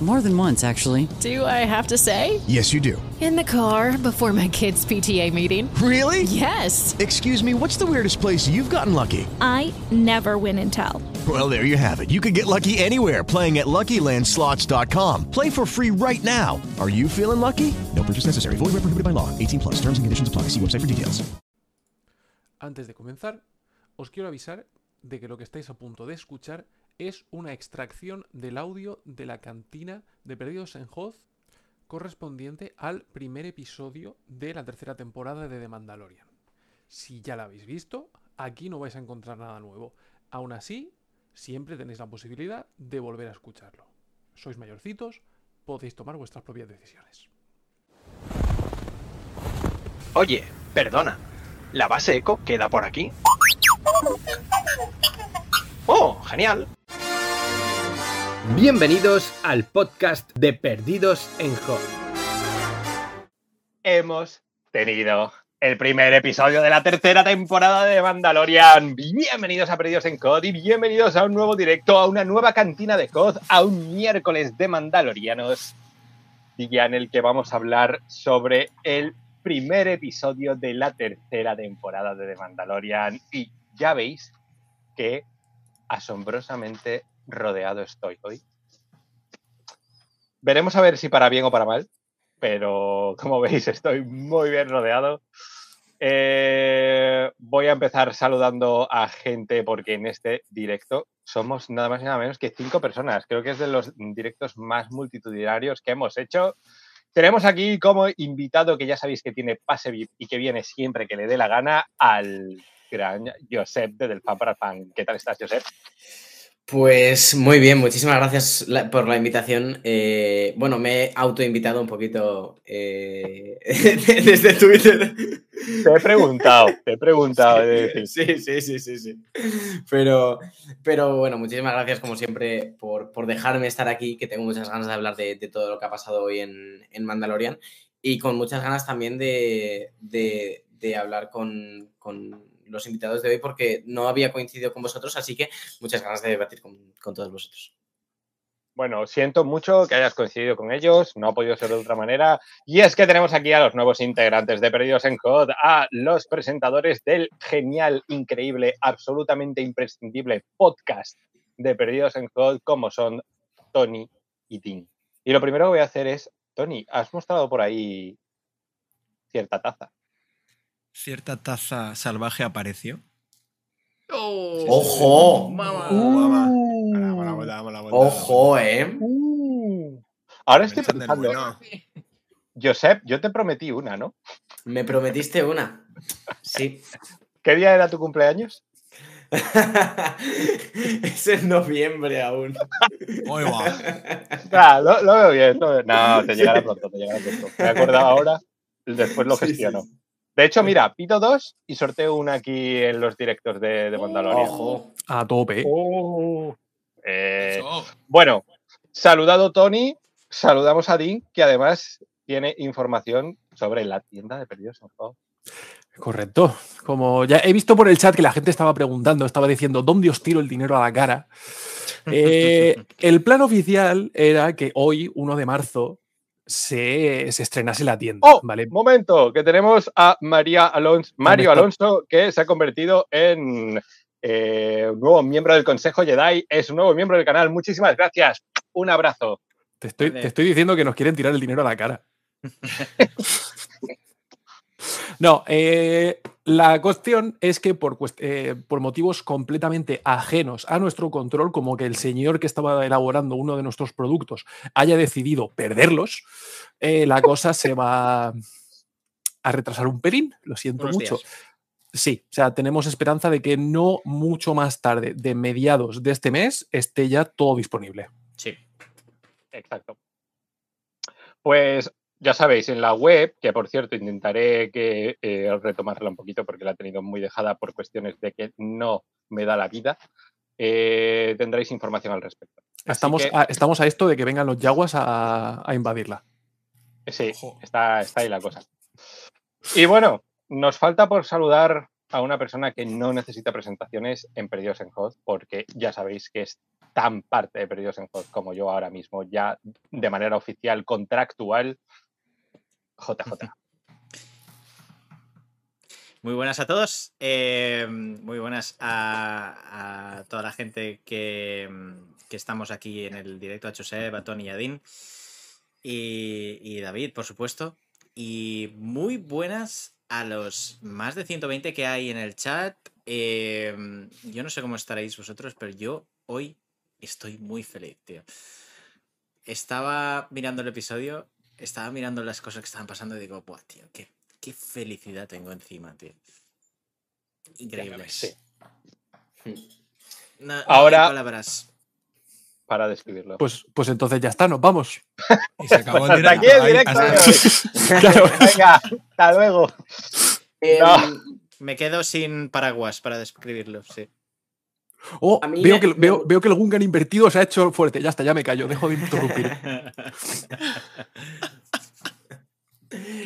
More than once, actually. Do I have to say? Yes, you do. In the car before my kids' PTA meeting. Really? Yes. Excuse me, what's the weirdest place you've gotten lucky? I never win and tell. Well, there you have it. You can get lucky anywhere playing at LuckyLandSlots.com. Play for free right now. Are you feeling lucky? No purchase necessary. Void where prohibited by law. 18 plus. Terms and conditions apply. See website for details. Antes de comenzar, os quiero avisar de que lo que estáis a punto de escuchar es una extracción del audio de la cantina de Perdidos en Hoz correspondiente al primer episodio de la tercera temporada de The Mandalorian. Si ya la habéis visto, aquí no vais a encontrar nada nuevo. Aún así, siempre tenéis la posibilidad de volver a escucharlo. Sois mayorcitos, podéis tomar vuestras propias decisiones. Oye, perdona. ¿La base eco queda por aquí? ¡Oh, genial! Bienvenidos al podcast de Perdidos en Hot. Hemos tenido el primer episodio de la tercera temporada de Mandalorian. Bienvenidos a Perdidos en COD y bienvenidos a un nuevo directo, a una nueva cantina de COD, a un miércoles de Mandalorianos, día en el que vamos a hablar sobre el primer episodio de la tercera temporada de The Mandalorian. Y ya veis que asombrosamente rodeado estoy hoy. Veremos a ver si para bien o para mal, pero como veis estoy muy bien rodeado. Eh, voy a empezar saludando a gente porque en este directo somos nada más y nada menos que cinco personas. Creo que es de los directos más multitudinarios que hemos hecho. Tenemos aquí como invitado, que ya sabéis que tiene pase VIP y que viene siempre que le dé la gana, al gran Josep de Del Fan para Fan. ¿Qué tal estás, Josep? Pues muy bien, muchísimas gracias por la invitación. Eh, bueno, me he autoinvitado un poquito eh, desde Twitter. Te he preguntado, te he preguntado. Sí, sí, sí, sí, sí. Pero, pero bueno, muchísimas gracias como siempre por, por, dejarme estar aquí, que tengo muchas ganas de hablar de, de todo lo que ha pasado hoy en, en Mandalorian y con muchas ganas también de, de, de hablar con, con los invitados de hoy porque no había coincidido con vosotros, así que muchas ganas de debatir con, todos vosotros. Bueno, siento mucho que hayas coincidido con ellos, no ha podido ser de otra manera. Y es que tenemos aquí a los nuevos integrantes de Perdidos en Code, a los presentadores del genial, increíble, absolutamente imprescindible podcast de Perdidos en Code, como son Tony y Tim. Y lo primero que voy a hacer es, Tony, has mostrado por ahí cierta taza cierta taza salvaje apareció. Oh, ¡Ojo! Uh, ¡Ojo, eh! Uh. Ahora estoy pensando. Bueno. Josep, yo te prometí una, ¿no? Me prometiste una. Sí. ¿Qué día era tu cumpleaños? es en noviembre aún. Muy guau. Nah, lo, lo, veo bien. Lo veo. No, te llegará pronto, te llegará pronto. Me he acordado ahora, después lo gestiono. Sí, sí. De hecho, mira, pido dos y sorteo una aquí en los directos de, de Mandalorian. Ojo, a tope. Oh. Eh, bueno, saludado Tony, saludamos a Dean, que además tiene información sobre la tienda de perdidos en juego. Correcto. Como ya he visto por el chat que la gente estaba preguntando, estaba diciendo, ¿dónde os tiro el dinero a la cara? Eh, el plan oficial era que hoy, 1 de marzo, se, se, estrenase la tienda. Oh, ¿vale? momento, que tenemos a María Alonso, Mario Alonso, que se ha convertido en eh, un nuevo miembro del Consejo Jedi, es un nuevo miembro del canal. Muchísimas gracias. Un abrazo. Te estoy, te estoy diciendo que nos quieren tirar el dinero a la cara. No, eh, la cuestión es que por, eh, por, motivos completamente ajenos a nuestro control, como que el señor que estaba elaborando uno de nuestros productos haya decidido perderlos, eh, la cosa se va, a retrasar un pelín, lo siento mucho. días. Sí, o sea, tenemos esperanza de que no mucho más tarde, de mediados de este mes, esté ya todo disponible. Sí. Exacto. Pues ya sabéis, en la web, que por cierto intentaré que eh, retomarla un poquito porque la he tenido muy dejada por cuestiones de que no me da la vida, eh, tendréis información al respecto. Así Estamos, que- a, estamos a esto de que vengan los yaguas a, a invadirla. Sí, está, está ahí la cosa. Y bueno, nos falta por saludar a una persona que no necesita presentaciones en Perdidos en Hot, porque ya sabéis que es tan parte de Perdidos en Hot como yo ahora mismo, ya de manera oficial, contractual. JJ. Muy buenas a todos. eh, muy buenas a, toda la gente que, que estamos aquí en el directo, a Josep, a Tony y a y David, por supuesto. Y muy buenas a los más de 120 que hay en el chat. eh, yo no sé cómo estaréis vosotros, pero yo hoy estoy muy feliz, tío. Estaba mirando el episodio, estaba mirando las cosas que estaban pasando y digo, Buah, tío, qué, qué felicidad tengo encima, tío. Increíble. Sí. No, no hay Ahora- palabras. Para describirlo. Pues, pues entonces ya está, nos vamos. Y se acabó el Hasta aquí directo. el Ahí- directo. hasta- Claro. Venga, hasta luego. Em, No. Me quedo sin paraguas para describirlo, sí. Oh, A mí veo, me- que, me veo, veo que el Gungan invertido se ha hecho fuerte. Ya está, ya me callo, dejo de interrumpir.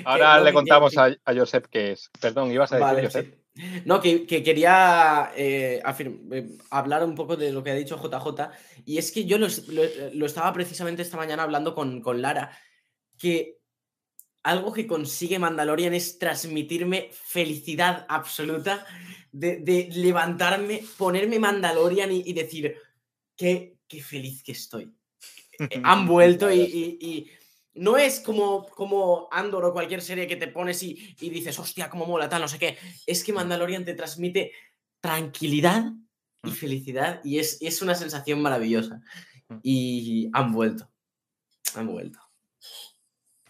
Ahora le que- contamos que- a, a Josep qué es. Perdón, ibas a decir Vale, Josep. sí. No, que, que quería eh, afirm- eh, hablar un poco de lo que ha dicho JJ. Y es que yo lo- lo estaba precisamente esta mañana hablando con, con Lara. Que algo que consigue Mandalorian es transmitirme felicidad absoluta. De, de levantarme, ponerme Mandalorian y, y decir qué, qué feliz que estoy. Eh, Han vuelto y, y- y no es como, como Andor o cualquier serie que te pones y, y dices, hostia, cómo mola, tal, no sé qué. Es que Mandalorian te transmite tranquilidad y felicidad y es, es una sensación maravillosa. Y han vuelto. Han vuelto.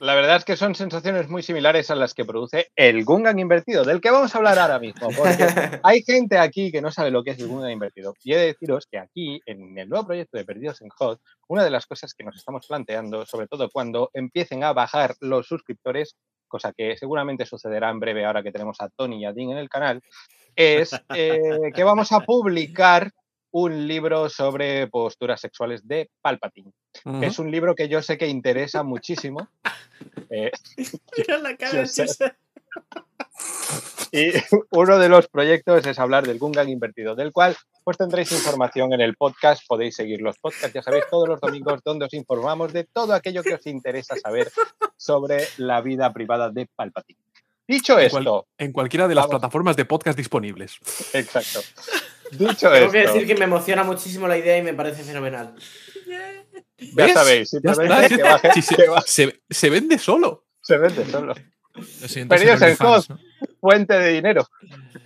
La verdad es que son sensaciones muy similares a las que produce el Gungan invertido, del que vamos a hablar ahora mismo. Porque hay gente aquí que no sabe lo que es el Gungan invertido. Y he de deciros que aquí, en el nuevo proyecto de Perdidos en Hot, una de las cosas que nos estamos planteando, sobre todo cuando empiecen a bajar los suscriptores, cosa que seguramente sucederá en breve ahora que tenemos a Tony y a Dean en el canal, es eh, que vamos a publicar un libro sobre posturas sexuales de Palpatine. que es un libro que yo sé que interesa muchísimo. Eh, Mira la cara y uno de los proyectos es hablar del Gungan invertido, del cual pues tendréis información en el podcast, podéis seguir los podcasts, ya sabéis, todos los domingos donde os informamos de todo aquello que os interesa saber sobre la vida privada de Palpatine. Dicho En cual- esto, en cualquiera de las Vamos. plataformas de podcast disponibles. exacto. Dicho Tengo que esto, decir que me emociona muchísimo la idea y me parece fenomenal. ya ¿Ves? sabéis, Ya simplemente está, que baje- si se, que baje- se- se vende solo. se vende solo. Perdidos el en ¿no? Fuente de dinero.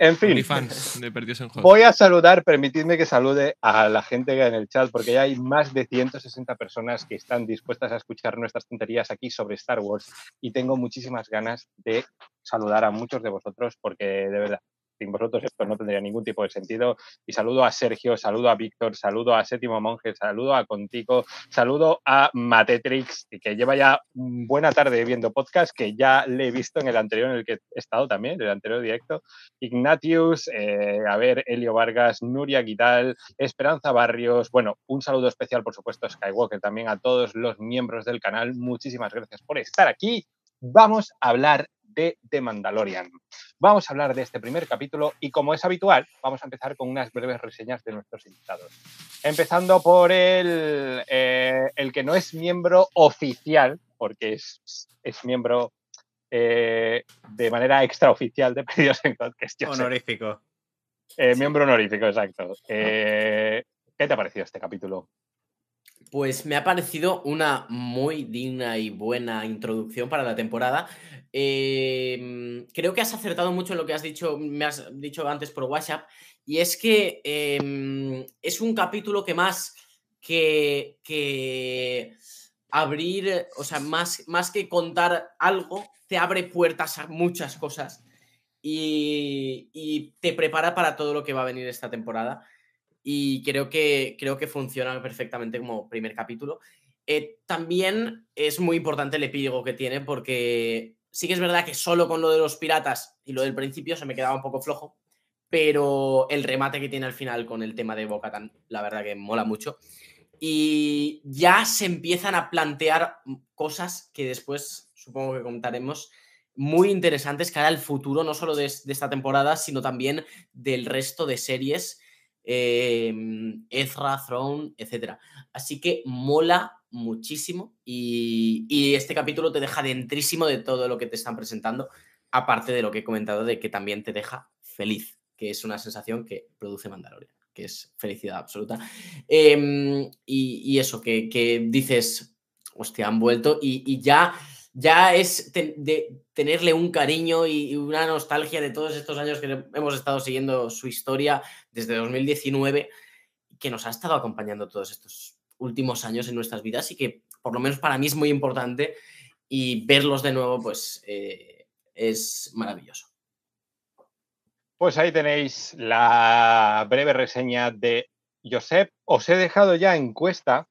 En fin, de en. Voy a saludar, permitidme que salude a la gente que hay en el chat, porque ya hay más de 160 personas que están dispuestas a escuchar nuestras tonterías aquí sobre Star Wars y tengo muchísimas ganas de saludar a muchos de vosotros porque de verdad, sin vosotros esto no tendría ningún tipo de sentido. Y saludo a Sergio, saludo a Víctor, saludo a Séptimo Monje, saludo a Contico, saludo a Matetrix, que lleva ya buena tarde viendo podcast, que ya le he visto en el anterior en el que he estado también, el anterior directo. Ignatius, eh, a ver, Elio Vargas, Nuria Guidal, Esperanza Barrios, bueno, un saludo especial, por supuesto, a Skywalker, también a todos los miembros del canal. Muchísimas gracias por estar aquí. Vamos a hablar de The Mandalorian. Vamos a hablar de este primer capítulo y como es habitual, vamos a empezar con unas breves reseñas de nuestros invitados. Empezando por el, eh, el que no es miembro oficial, porque es, es miembro eh, de manera extraoficial de Pedidos en Josep. Honorífico. Eh, miembro honorífico, exacto. Eh, ¿Qué te ha parecido este capítulo? Pues me ha parecido una muy digna y buena introducción para la temporada. Eh, creo que has acertado mucho en lo que has dicho, me has dicho antes por WhatsApp, y es que eh, es un capítulo que más que, abrir, o sea, más, más que contar algo, te abre puertas a muchas cosas y te prepara para todo lo que va a venir esta temporada. Y creo que, creo que funciona perfectamente como primer capítulo. Eh, también es muy importante el epílogo que tiene porque sí que es verdad que solo con lo de los piratas y lo del principio se me quedaba un poco flojo, pero el remate que tiene al final con el tema de Bocatan, la verdad que mola mucho. Y ya se empiezan a plantear cosas que después supongo que contaremos muy interesantes cara al futuro, no solo de, de esta temporada, sino también del resto de series, eh, Ezra, Throne, etc. Así que mola muchísimo y, este capítulo te deja dentrísimo de todo lo que te están presentando, aparte de lo que he comentado de que también te deja feliz, que es una sensación que produce Mandalorian, que es felicidad absoluta. Em, y, eso, que, dices, hostia, han vuelto y, ya, ya es de tenerle un cariño y, una nostalgia de todos estos años que hemos estado siguiendo su historia desde 2019, que nos ha estado acompañando todos estos últimos años en nuestras vidas y que por lo menos para mí es muy importante y verlos de nuevo pues eh, es maravilloso. Pues ahí tenéis la breve reseña de Josep. Os he dejado ya encuesta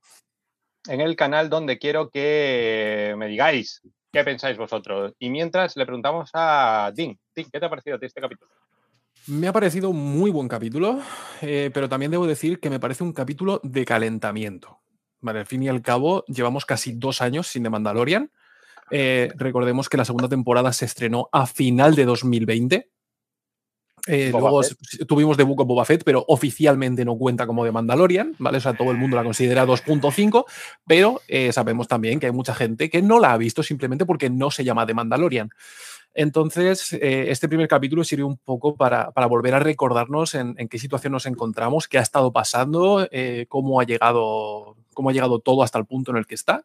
en el canal donde quiero que me digáis qué pensáis vosotros. Y mientras le preguntamos a Dean. Dean, ¿qué te ha parecido a ti este capítulo? Me ha parecido un muy buen capítulo, eh, pero también debo decir que me parece un capítulo de calentamiento. Vale, al fin y al cabo, llevamos casi dos años sin The Mandalorian. Eh, recordemos que la segunda temporada se estrenó a final de 2020. Eh, luego Fett. tuvimos The Book of Boba Fett, pero oficialmente no cuenta como de Mandalorian, ¿vale? O sea, todo el mundo la considera 2.5, pero eh, sabemos también que hay mucha gente que no la ha visto simplemente porque no se llama The Mandalorian. Entonces, eh, este primer capítulo sirve un poco para, para volver a recordarnos en, en qué situación nos encontramos, qué ha estado pasando, cómo, ha llegado, cómo ha llegado todo hasta el punto en el que está.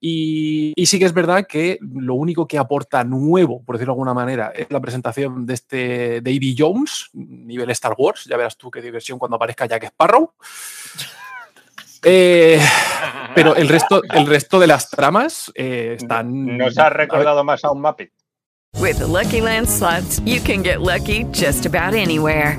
Y, y sí que es verdad que lo único que aporta nuevo, por decirlo de alguna manera, es la presentación de este Davy Jones, nivel Star Wars. Ya verás tú qué diversión cuando aparezca Jack Sparrow. Eh, pero el resto, el resto de las tramas eh, están. Nos ha recordado más a un Muppet. With the Lucky Land slots, you can get lucky just about anywhere.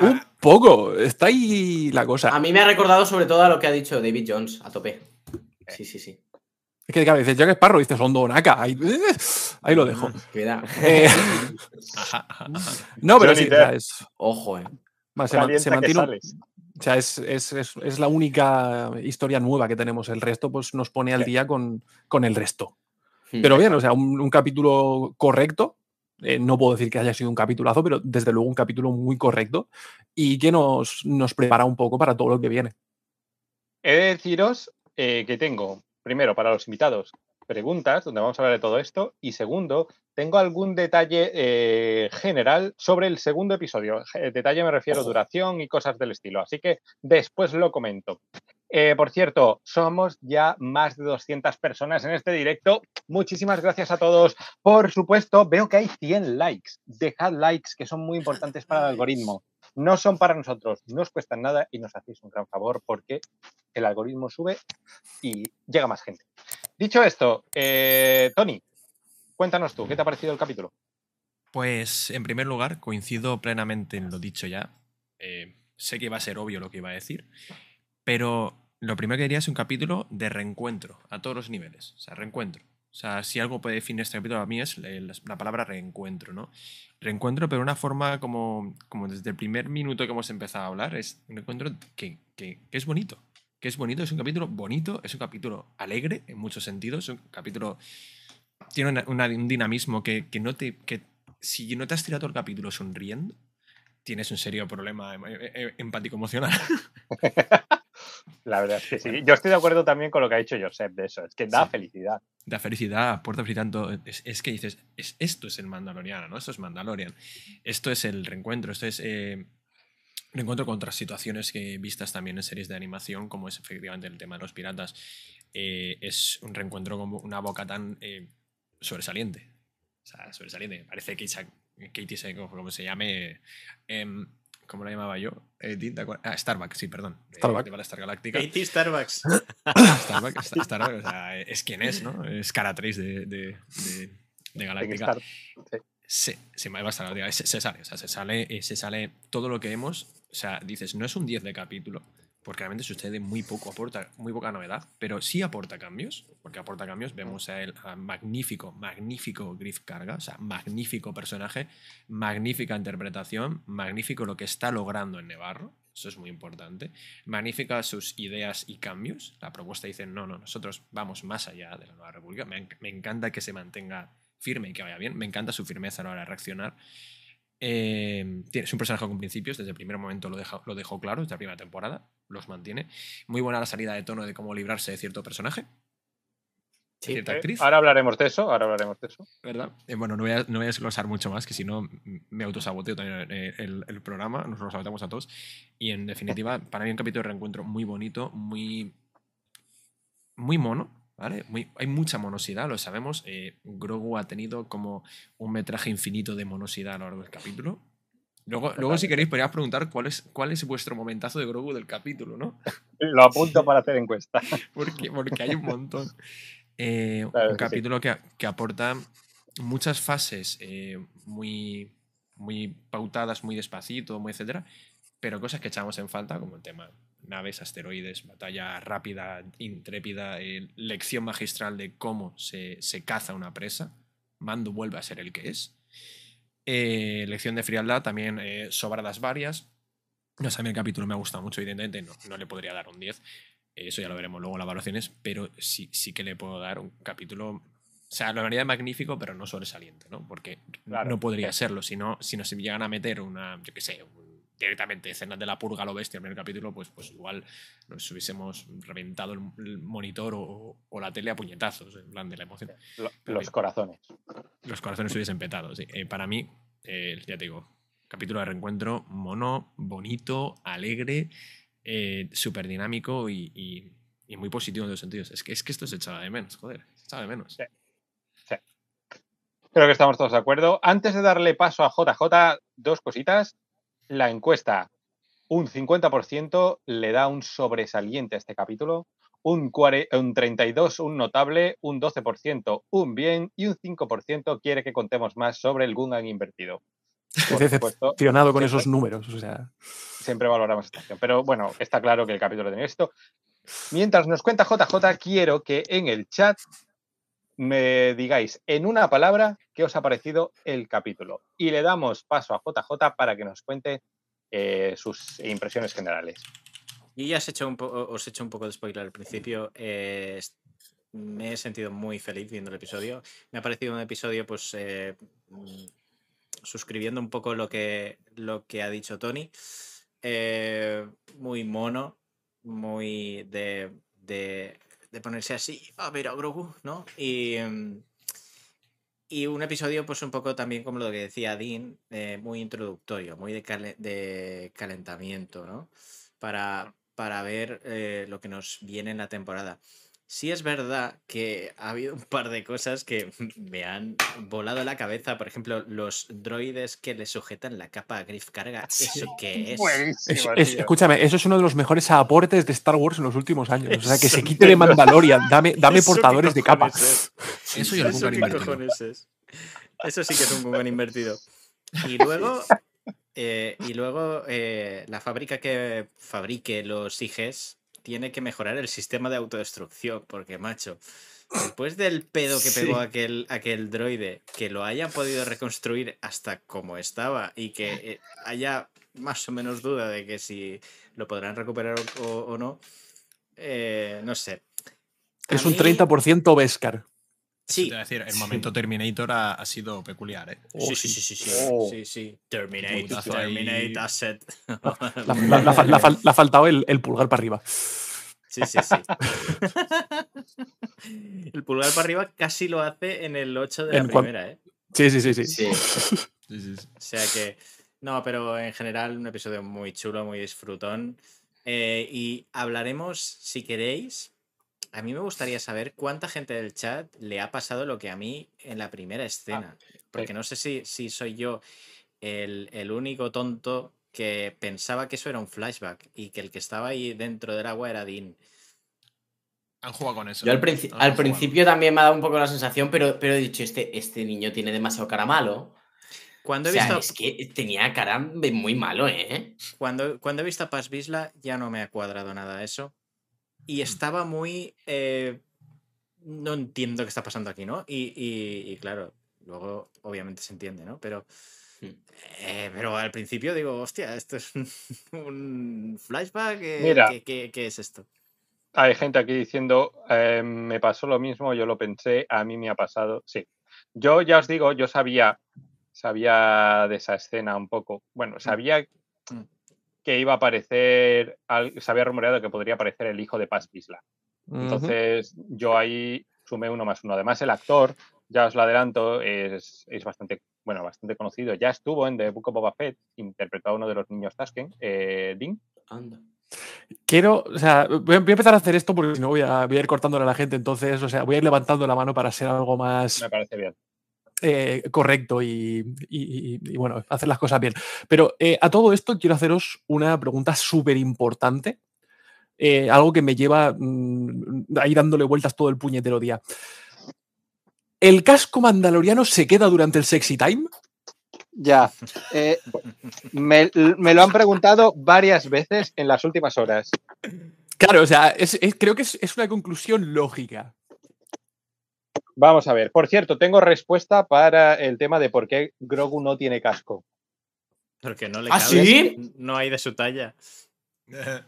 Un poco, está ahí la cosa. A mí me ha recordado sobre todo a lo que ha dicho David Jones, a tope. Sí, sí, sí. Es que claro, dices Jack Sparrow, dices Hondo Naka. Ahí, ahí lo dejo. Cuidado. Eh, no, pero Johnny sí, o sea, Depp. es, Ojo, eh. más, se, mantiene. un-. O sea, es, es- es- es la única historia nueva que tenemos. El resto, pues, nos pone al día con, con el resto. Hmm. Pero bien, o sea, un, un capítulo correcto. Eh, no puedo decir que haya sido un capitulazo, pero desde luego un capítulo muy correcto y que nos, nos prepara un poco para todo lo que viene. He de deciros eh, que tengo, primero, para los invitados, preguntas donde vamos a hablar de todo esto. Y segundo, tengo algún detalle eh, general sobre el segundo episodio. Detalle me refiero a duración y cosas del estilo. Así que después lo comento. Eh, por cierto, somos ya más de 200 personas en este directo. Muchísimas gracias a todos. Por supuesto, veo que hay 100 likes. Dejad likes que son muy importantes para el algoritmo. No son para nosotros, no os cuestan nada y nos hacéis un gran favor porque el algoritmo sube y llega más gente. Dicho esto, eh, Tony, cuéntanos tú, ¿qué te ha parecido el capítulo? Pues, en primer lugar, coincido plenamente en lo dicho ya. Eh, sé que va a ser obvio lo que iba a decir, pero lo primero que diría es un capítulo de reencuentro a todos los niveles. O sea, reencuentro. O sea, si algo puede definir este capítulo a mí es la, la palabra reencuentro, ¿no? Reencuentro, pero una forma como, como desde el primer minuto que hemos empezado a hablar, es un encuentro que, que- que es bonito. Que es bonito, es un capítulo bonito, es un capítulo alegre en muchos sentidos, es un capítulo tiene una- una- un dinamismo que, que no te. Que si no te has tirado el capítulo sonriendo, tienes un serio problema em- La verdad es que sí. Yo estoy de acuerdo también con lo que ha dicho Josep de eso. Es que da Sí. felicidad. Da felicidad, aporta felicidad. tanto- Es, es que dices, es- esto es el Mandaloriano, ¿no? Esto es Mandalorian. Esto es el reencuentro, esto es eh, reencuentro con otras situaciones que vistas también en series de animación, como es efectivamente el tema de los piratas. Eh, es un reencuentro con una boca tan eh, sobresaliente. O sea, sobresaliente. Parece que Katie, como, como se llame. ¿Cómo la llamaba yo? Eh, ah, Starbucks, sí, perdón. de- Starbuck. De Battlestar Galáctica. Starbucks. Starbucks, Star- Starbucks, o sea, es quien es, ¿no? Es cara 3 de, de, de, de Galáctica. Star- sí. Sí, sí, me va a estar, se, se sale, o sea, se sale, eh, se sale todo lo que vemos. O sea, dices, no es un 10 de capítulo, porque realmente sucede muy poco, aporta muy poca novedad, pero sí aporta cambios, porque aporta cambios. Vemos a él, a magnífico, magnífico Griff Carga, o sea, magnífico personaje, magnífica interpretación, magnífico lo que está logrando en Nevarro. Eso es muy importante. Magnífica sus ideas y cambios. La propuesta dice, no, no, nosotros vamos más allá de la Nueva República. Me, me encanta que se mantenga firme y que vaya bien. Me encanta su firmeza a la hora de reaccionar. Eh, es un personaje con principios, desde el primer momento lo, deja, lo dejó claro, desde la primera temporada, los mantiene. Muy buena la salida de tono de cómo librarse de cierto personaje. de cierta Eh, actriz. Ahora hablaremos de eso, ahora hablaremos de eso. ¿verdad? Eh, bueno, no voy, a, no voy a desglosar mucho más, que si no me autosaboteo también eh, el, el programa, nos lo saboteamos a todos. Y en definitiva, para mí un capítulo de reencuentro muy bonito, muy, muy mono, ¿vale? Muy, hay mucha monosidad, lo sabemos. eh, Grogu ha tenido como un metraje infinito de monosidad a lo largo del capítulo. Luego, luego si queréis, podrías preguntar cuál es, cuál es vuestro momentazo de Grogu del capítulo, ¿no? Lo apunto para hacer encuesta. porque, porque hay un montón. Eh, Claro un sí. capítulo que, que aporta muchas fases eh, muy, muy pautadas, muy despacito, muy etcétera, pero cosas que echamos en falta, como el tema naves, asteroides, batalla rápida, intrépida, eh, lección magistral de cómo se, se caza una presa. Mando vuelve a ser el que es. Eh, lección de frialdad, también eh, sobradas varias. No sé, a mí el capítulo me ha gustado mucho, evidentemente, no, no le podría dar un 10. eh, Eso ya lo veremos luego en las evaluaciones, pero sí, sí que le puedo dar un capítulo. O sea, lo haría magnífico, pero no sobresaliente, ¿no? Porque Claro, no podría serlo. Si no, si nos llegan a meter una, yo qué sé, un- directamente escenas de la purga lo bestia en el primer capítulo, pues, pues igual nos hubiésemos reventado el, monitor o, o la tele a puñetazos, en plan de la emoción. Lo- los corazones. los corazones hubiesen petado. sí. Eh, para mí, eh, ya te digo, capítulo de reencuentro mono, bonito, alegre, eh, súper dinámico y, y- y muy positivo en todos los sentidos. Es que, es que esto se echaba de menos, joder, se echaba de menos. Creo que estamos todos de acuerdo. Antes de darle paso a JJ, dos cositas. La encuesta, un 50% le da un sobresaliente a este capítulo, un, cuare- un 32% un notable, un 12% un bien y un 5% quiere que contemos más sobre el Gungan invertido. Por supuesto, decepcionado con siempre- esos números. O sea, siempre valoramos esta acción. Pero bueno, está claro que el capítulo tiene esto. Mientras nos cuenta JJ, quiero que en el chat me digáis en una palabra qué os ha parecido el capítulo. Y le damos paso a JJ para que nos cuente eh, sus impresiones generales. Yo ya os he hecho un, os he hecho un poco de spoiler al principio. eh, me he sentido muy feliz viendo el episodio. Me ha parecido un episodio, pues, eh, mm, suscribiendo un poco lo que, lo que ha dicho Tony. muy mono, muy de, de ponerse así, a ver a Grogu, ¿no? Y, mm, y un episodio, pues un poco también como lo que decía Dean, eh, muy introductorio, muy de, cale- de calentamiento, ¿no? Para, para ver eh, lo que nos viene en la temporada. Sí es verdad que ha habido un par de cosas que me han volado la cabeza. Por ejemplo, los droides que le sujetan la capa a Griff Carga. ¿Eso qué es? es- es- escúchame, eso es uno de los mejores aportes de Star Wars en los últimos años. O sea, que se quite de Mandalorian. Dame, dame ¿Eso qué portadores de capa. es? Eso y ¿Eso qué cojones es? Eso sí que es un Gungan invertido. Y luego, eh, y luego eh, la fábrica que fabrique los IGs tiene que mejorar el sistema de autodestrucción, porque, macho, después del pedo que pegó Sí. aquel, aquel droide, que lo hayan podido reconstruir hasta como estaba y que eh, haya más o menos duda de que si lo podrán recuperar o, no, eh, no sé. A Es un mí- 30% Beskar. Sí. Te voy a decir, el momento Terminator ha, ha sido peculiar, ¿eh? Sí, sí, sí, sí, sí, Oh. sí, sí. Terminate, Putazo ahí. terminate asset. La, la- la fa- la fal- le ha faltado el, el pulgar para arriba. Sí, sí, sí. el pulgar para arriba casi lo hace en el 8 de la cuan- primera, ¿eh? Sí, sí, sí, sí. Sí. O sea que. No, pero en general un episodio muy chulo, muy disfrutón. Eh, y hablaremos, si queréis. A mí me gustaría saber cuánta gente del chat le ha pasado lo que a mí en la primera escena. Porque no sé si, si soy yo el, el único tonto que pensaba que eso era un flashback y que el que estaba ahí dentro del agua era Dean. Han jugado con eso. Yo al, al principio también me ha dado un poco la sensación, pero, pero he dicho, este, este niño tiene demasiado cara malo. Cuando O he sea, visto- es que tenía cara muy malo, ¿eh? Cuando, cuando he visto a Paz Vizla ya no me ha cuadrado nada eso. Y estaba muy... eh, no entiendo qué está pasando aquí, ¿no? Y, y- y claro, luego obviamente se entiende, ¿no? Pero, eh, pero al principio digo, hostia, esto es un, flashback. eh, Mira. ¿qué, qué- qué es esto? Hay gente aquí diciendo, eh, me pasó lo mismo, yo lo pensé, a mí me ha pasado. Sí. Yo ya os digo, yo sabía, sabía de esa escena un poco. Bueno, sabía Mm. Que iba a aparecer, al- se había rumoreado que podría aparecer el hijo de Paz. Ujú. Entonces, yo ahí sumé uno más uno. Además, el actor, ya os lo adelanto, es, es bastante, bueno, bastante conocido. Ya estuvo en The Book of Boba Fett, interpretó a uno de los niños Tasken, eh, Dean. Quiero, o sea, voy a, voy a empezar a hacer esto porque si no voy a, voy a ir cortándole a la gente. Entonces, o sea, voy a ir levantando la mano para ser algo más Me parece bien. Eh, correcto y, y- y- y, bueno, hacer las cosas bien. Pero eh, a todo esto quiero haceros una pregunta súper importante. eh, algo que me lleva mm, ahí dándole vueltas todo el puñetero día. ¿El casco mandaloriano se queda durante el sexy time? Ya. eh, me, me lo han preguntado varias veces en las últimas horas. Claro, o sea, es- es- creo que es, es una conclusión lógica. Vamos a ver. Por cierto, tengo respuesta para el tema de por qué Grogu no tiene casco. Porque no le ¿Ah, cabe, sí? No hay de su talla.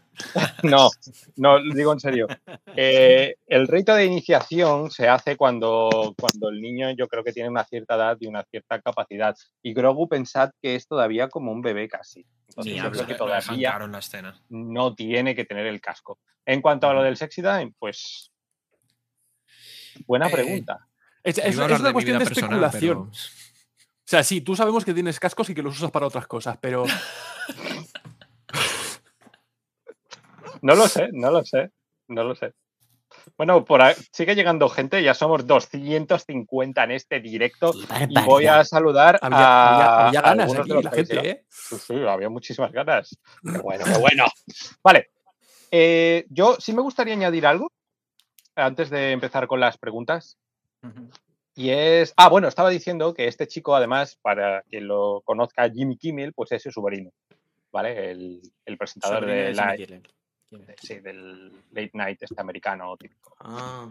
No, no, lo digo en serio. Eh, el rito de iniciación se hace cuando, cuando el niño yo creo que tiene una cierta edad y una cierta capacidad. Y Grogu pensad que es todavía como un bebé casi. Entonces Ni yo creo que todavía la escena. no tiene que tener el casco. En cuanto a lo del sexy time, pues buena Eh, pregunta. Es, a una cuestión de vida personal, especulación. pero- O sea, sí, tú sabemos que tienes cascos y que los usas para otras cosas, pero No lo sé, no lo sé, no lo sé. Bueno, por ahí sigue llegando gente, ya somos 250 en este directo y voy a saludar Había- a había- había ganas algunos aquí, de los la gente. ¿eh? Sí, sí, había muchísimas ganas. Qué bueno, qué bueno. Vale, eh, yo sí me gustaría añadir algo antes de empezar con las preguntas. Y es. Ah, bueno, estaba diciendo que este chico, además, para quien lo conozca, Jimmy Kimmel, pues es su sobrino. ¿Vale? El, el presentador Sobrino de la, sí, del late night este americano típico. Ah.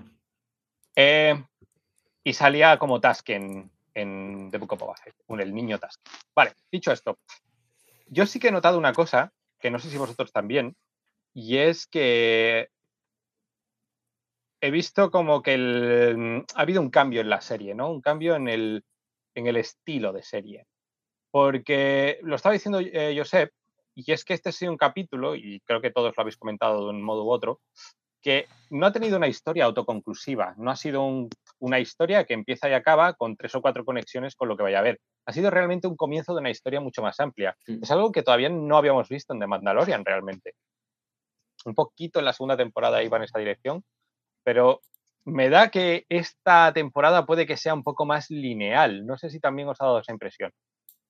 Eh, y salía como Tasken en The Book of Boba Fett, el niño Tasken. Vale, dicho esto, yo sí que he notado una cosa, que no sé si vosotros también, y es que he visto como que el- ha habido un cambio en la serie, ¿no? Un cambio en el, en el estilo de serie. Porque lo estaba diciendo eh, Josep, y es que este ha sido un capítulo, y creo que todos lo habéis comentado de un modo u otro, que no ha tenido una historia autoconclusiva, no ha sido un- una historia que empieza y acaba con tres o cuatro conexiones con lo que vaya a haber. Ha sido realmente un comienzo de una historia mucho más amplia. Es algo que todavía no habíamos visto en The Mandalorian realmente. Un poquito en la segunda temporada iba en esta dirección, pero me da que esta temporada puede que sea un poco más lineal. No sé si también os ha dado esa impresión.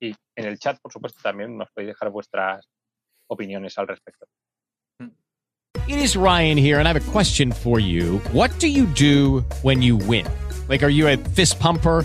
Y en el chat, por supuesto, también nos podéis dejar vuestras opiniones al respecto. Is Ryan here, and I have a question for you. What do you do when? Like, are you a fist pumper?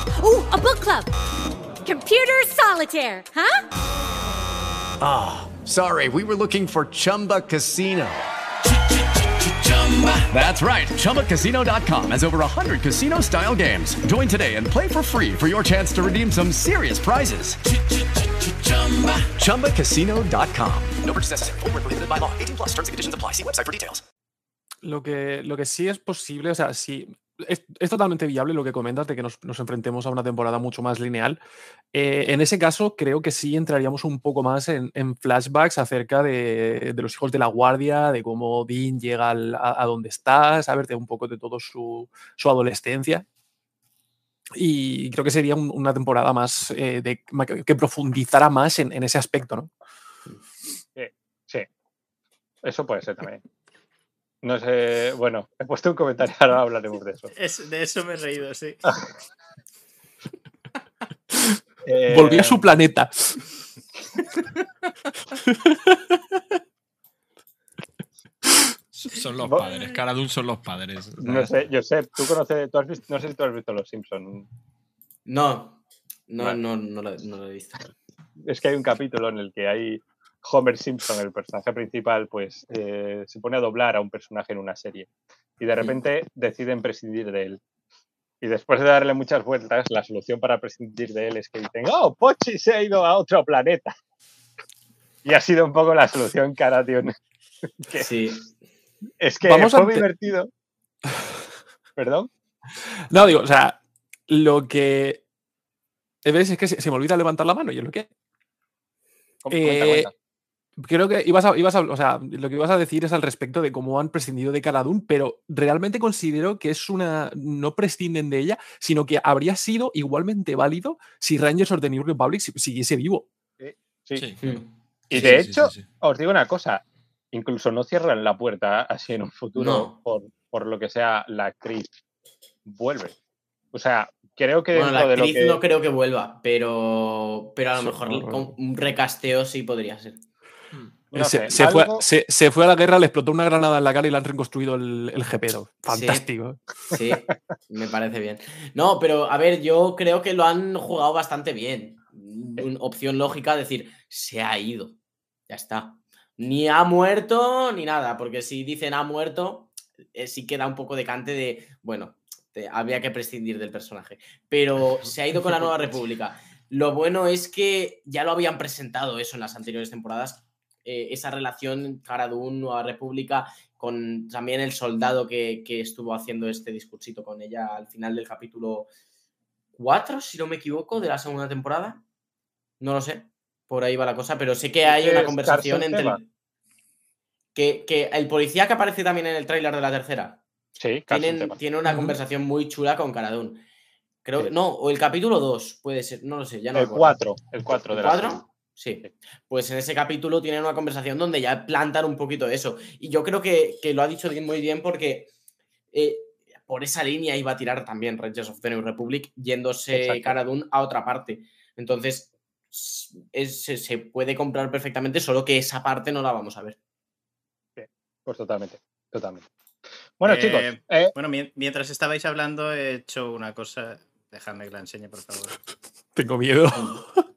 Ooh, a book club. Computer solitaire, huh? Ah, sorry, we were looking for Chumba Casino. That's right. ChumbaCasino.com has over 100 casino style games. Join today and play for free for your chance to redeem some serious prizes. ChumbaCasino.com. No purchase necessary. Void where prohibited by law. 18 plus terms and conditions apply. See website for details. Lo que, lo que sí es posible, o sea, sí, es, totalmente viable lo que comentas de que nos, enfrentemos a una temporada mucho más lineal. Eh, en ese caso, creo que sí entraríamos un poco más en, flashbacks acerca de, los hijos de la guardia, de cómo Dean llega a, a donde está, saber de un poco de todo su, adolescencia. Y creo que sería un- una temporada más eh, que profundizara más en, en ese aspecto, ¿no? Sí, sí. Eso puede ser también. No sé, bueno, he puesto un comentario, ahora hablaremos de eso. Es- de eso me he reído, sí. Eh, Volvió a su planeta. Son los padres. Cara Dune son los padres. No sé, Josep, tú conoces, tú has visto, no sé si tú has visto Los Simpsons. No, no, Vale. no, no, lo, no lo he visto. Es que hay un capítulo en el que hay Homer Simpson, el personaje principal, pues eh, se pone a doblar a un personaje en una serie y de repente deciden prescindir de él. Y después de darle muchas vueltas, la solución para prescindir de él es que dicen, oh, Pochi se ha ido a otro planeta. Y ha sido un poco la solución cara un... que- Sí. Es que Vamos a fue ante- divertido. ¿Perdón? No, digo, o sea, lo que. ¿Ves? Es que se, se me olvida levantar la mano y es lo que. Cuenta, Eh, cuenta. Creo que ibas a, ibas a- O sea, lo que ibas a decir es al respecto de cómo han prescindido de Cara Dune, pero realmente considero que es una. No prescinden de ella, sino que habría sido igualmente válido si Rangers of the New Republic si- siguiese vivo. Sí. Sí. Y Sí, de sí, hecho, sí, sí. os digo una cosa, incluso no cierran la puerta así en un futuro No. por, por lo que sea la actriz vuelve. O sea, creo que Bueno, la de lo actriz que... no creo que vuelva, pero, pero a lo Sí, mejor un recasteo sí podría ser. No se, sé, se fue, se- se fue a la guerra, le explotó una granada en la cara y le han reconstruido el, el GP2. Fantástico. Sí, me parece bien. No, pero a ver, yo creo que lo han jugado bastante bien. Una opción lógica, decir, se ha ido. Ya está. Ni ha muerto ni nada, porque si dicen ha muerto, eh, sí queda un poco de cante de, bueno, te- había que prescindir del personaje. Pero se ha ido con la Nueva República. Lo bueno es que ya lo habían presentado eso en las anteriores temporadas, eh, esa relación Caradún, Nueva República, con también el soldado que, que, estuvo haciendo este discursito con ella al final del capítulo 4, si no me equivoco, de la segunda temporada. No lo sé, por ahí va la cosa, pero sé que hay una conversación entre... Que, que, el policía que aparece también en el tráiler de la tercera. Sí, tiene una conversación muy chula con Caradún. Creo que, no, o el capítulo 2, puede ser, no lo sé, ya no. El 4, el 4 de la Sí. Pues en ese capítulo tienen una conversación donde ya plantan un poquito eso. Y yo creo que, que lo ha dicho muy bien porque eh, por esa línea iba a tirar también Rangers of the New Republic yéndose Exacto. Cara Dune a otra parte. Entonces es- se, se puede comprar perfectamente, solo que esa parte no la vamos a ver. Pues totalmente, totalmente. Bueno, Eh, chicos, eh, Bueno, mien- mientras estabais hablando, he hecho una cosa. Dejadme que la enseñe, por favor. Tengo miedo.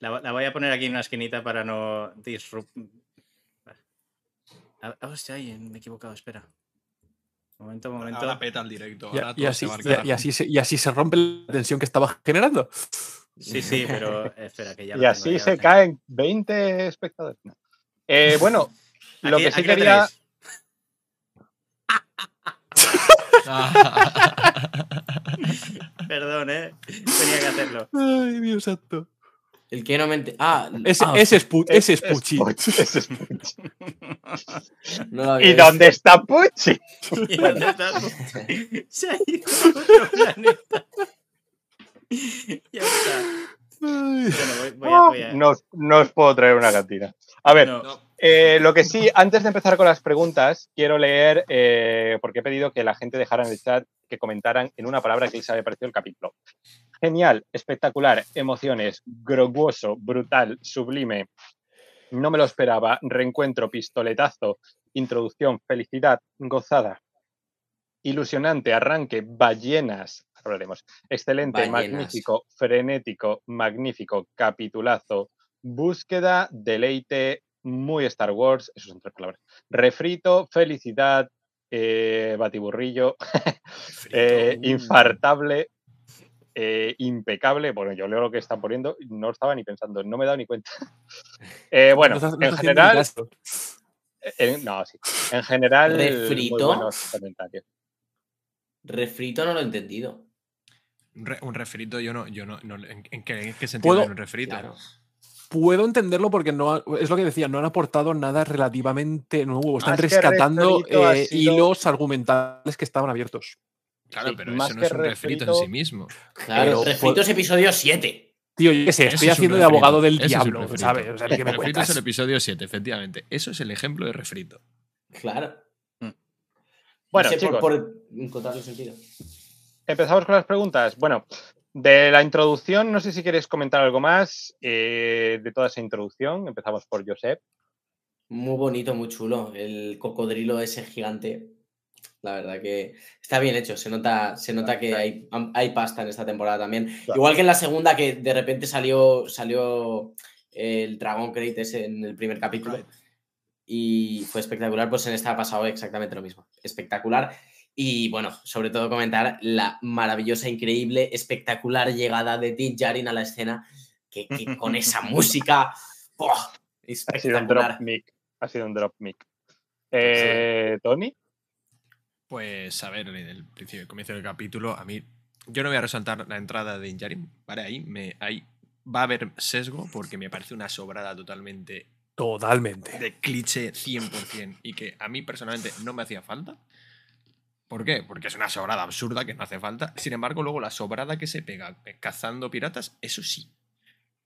La, la voy a poner aquí en una esquinita para no disrumpir. Ah, hostia, ay, me he equivocado, espera. Momento, momento. Ahora peta el directo. Y, ahora y todo así, y- así se, y así se rompe la tensión que estaba generando. Sí, sí, pero espera, que ya y tengo, así ya se tengo. caen 20 espectadores. No. Eh, bueno, lo Aquí- que sí quería... Perdón, eh. Tenía que hacerlo. Ay, Dios santo. El que no me ente- Ah, Ese, ah, ese es, Es- es es Pucci. Pucci, ese es Pucci. no ¿Y visto. dónde está Pucci? ¿Y dónde está? Se ha ido a otro planeta. ya está. Bueno, voy, voy a, voy a- No, os- no os puedo traer una cantina. A ver, No. Eh, lo que sí, antes de empezar con las preguntas, quiero leer, eh, porque he pedido que la gente dejara en el chat que comentaran en una palabra que les había parecido el capítulo. Genial, espectacular, emociones, groguoso, brutal, sublime. No me lo esperaba. Reencuentro, pistoletazo, introducción, felicidad, gozada. Ilusionante, arranque, ballenas. Hablaremos. Excelente, Ballenas. magnífico, frenético, magnífico, capitulazo. Búsqueda, deleite, muy Star Wars, eso son tres palabras. Refrito, felicidad, eh, batiburrillo, eh, infartable, eh, impecable. Bueno, yo leo lo que están poniendo, y no estaba ni pensando, no me he dado ni cuenta. Eh, bueno, No estás- no en general. en- no, sí. En general, muy ¿Refrito? buenos comentarios. Refrito no lo he entendido. Un, re- un refrito, yo no. Yo no, no- ¿en, en qué, en qué sentido ¿Puedo? hay un refrito? Puedo entenderlo porque no ha- es lo que decía, no han aportado nada relativamente nuevo. Están rescatando eh, sido- hilos argumentales que estaban abiertos. Claro, Sí, pero más eso no que es un refrito en sí mismo. Claro, Pero refrito por- es episodio 7. Tío, yo qué sé, Eso estoy es haciendo de abogado del Eso diablo, refrito. ¿sabes? O sea, ¿qué me El refrito es el episodio 7, efectivamente. Eso es el ejemplo de refrito. Claro. Bueno, No sé, chicos. por, por encontrarle sentido. Empezamos con las preguntas. Bueno, de la introducción, no sé si quieres comentar algo más eh, de toda esa introducción. Empezamos por Josep. Muy bonito, muy chulo. El cocodrilo ese gigante. La verdad que está bien hecho. Se nota, se nota que hay, hay pasta en esta temporada también. Igual que en la segunda, que de repente salió, salió el Dragon Crate ese en el primer capítulo. Y fue espectacular. Pues en esta ha pasado exactamente lo mismo. Espectacular. Y bueno, sobre todo comentar la maravillosa, increíble, espectacular llegada de Din Djarin a la escena. Que, que con esa música. ¡buah! Ha sido un drop mic. Ha sido un drop mic. Eh, Tony. Pues a ver, en el principio, el comienzo del capítulo, a mí. Yo no voy a resaltar la entrada de Injarin, ¿vale? Ahí, me, ahí va a haber sesgo porque me parece una sobrada totalmente Totalmente. de cliché 100% y que a mí personalmente no me hacía falta. ¿Por qué? Porque es una sobrada absurda que no hace falta. Sin embargo, luego la sobrada que se pega eh, cazando piratas, eso sí.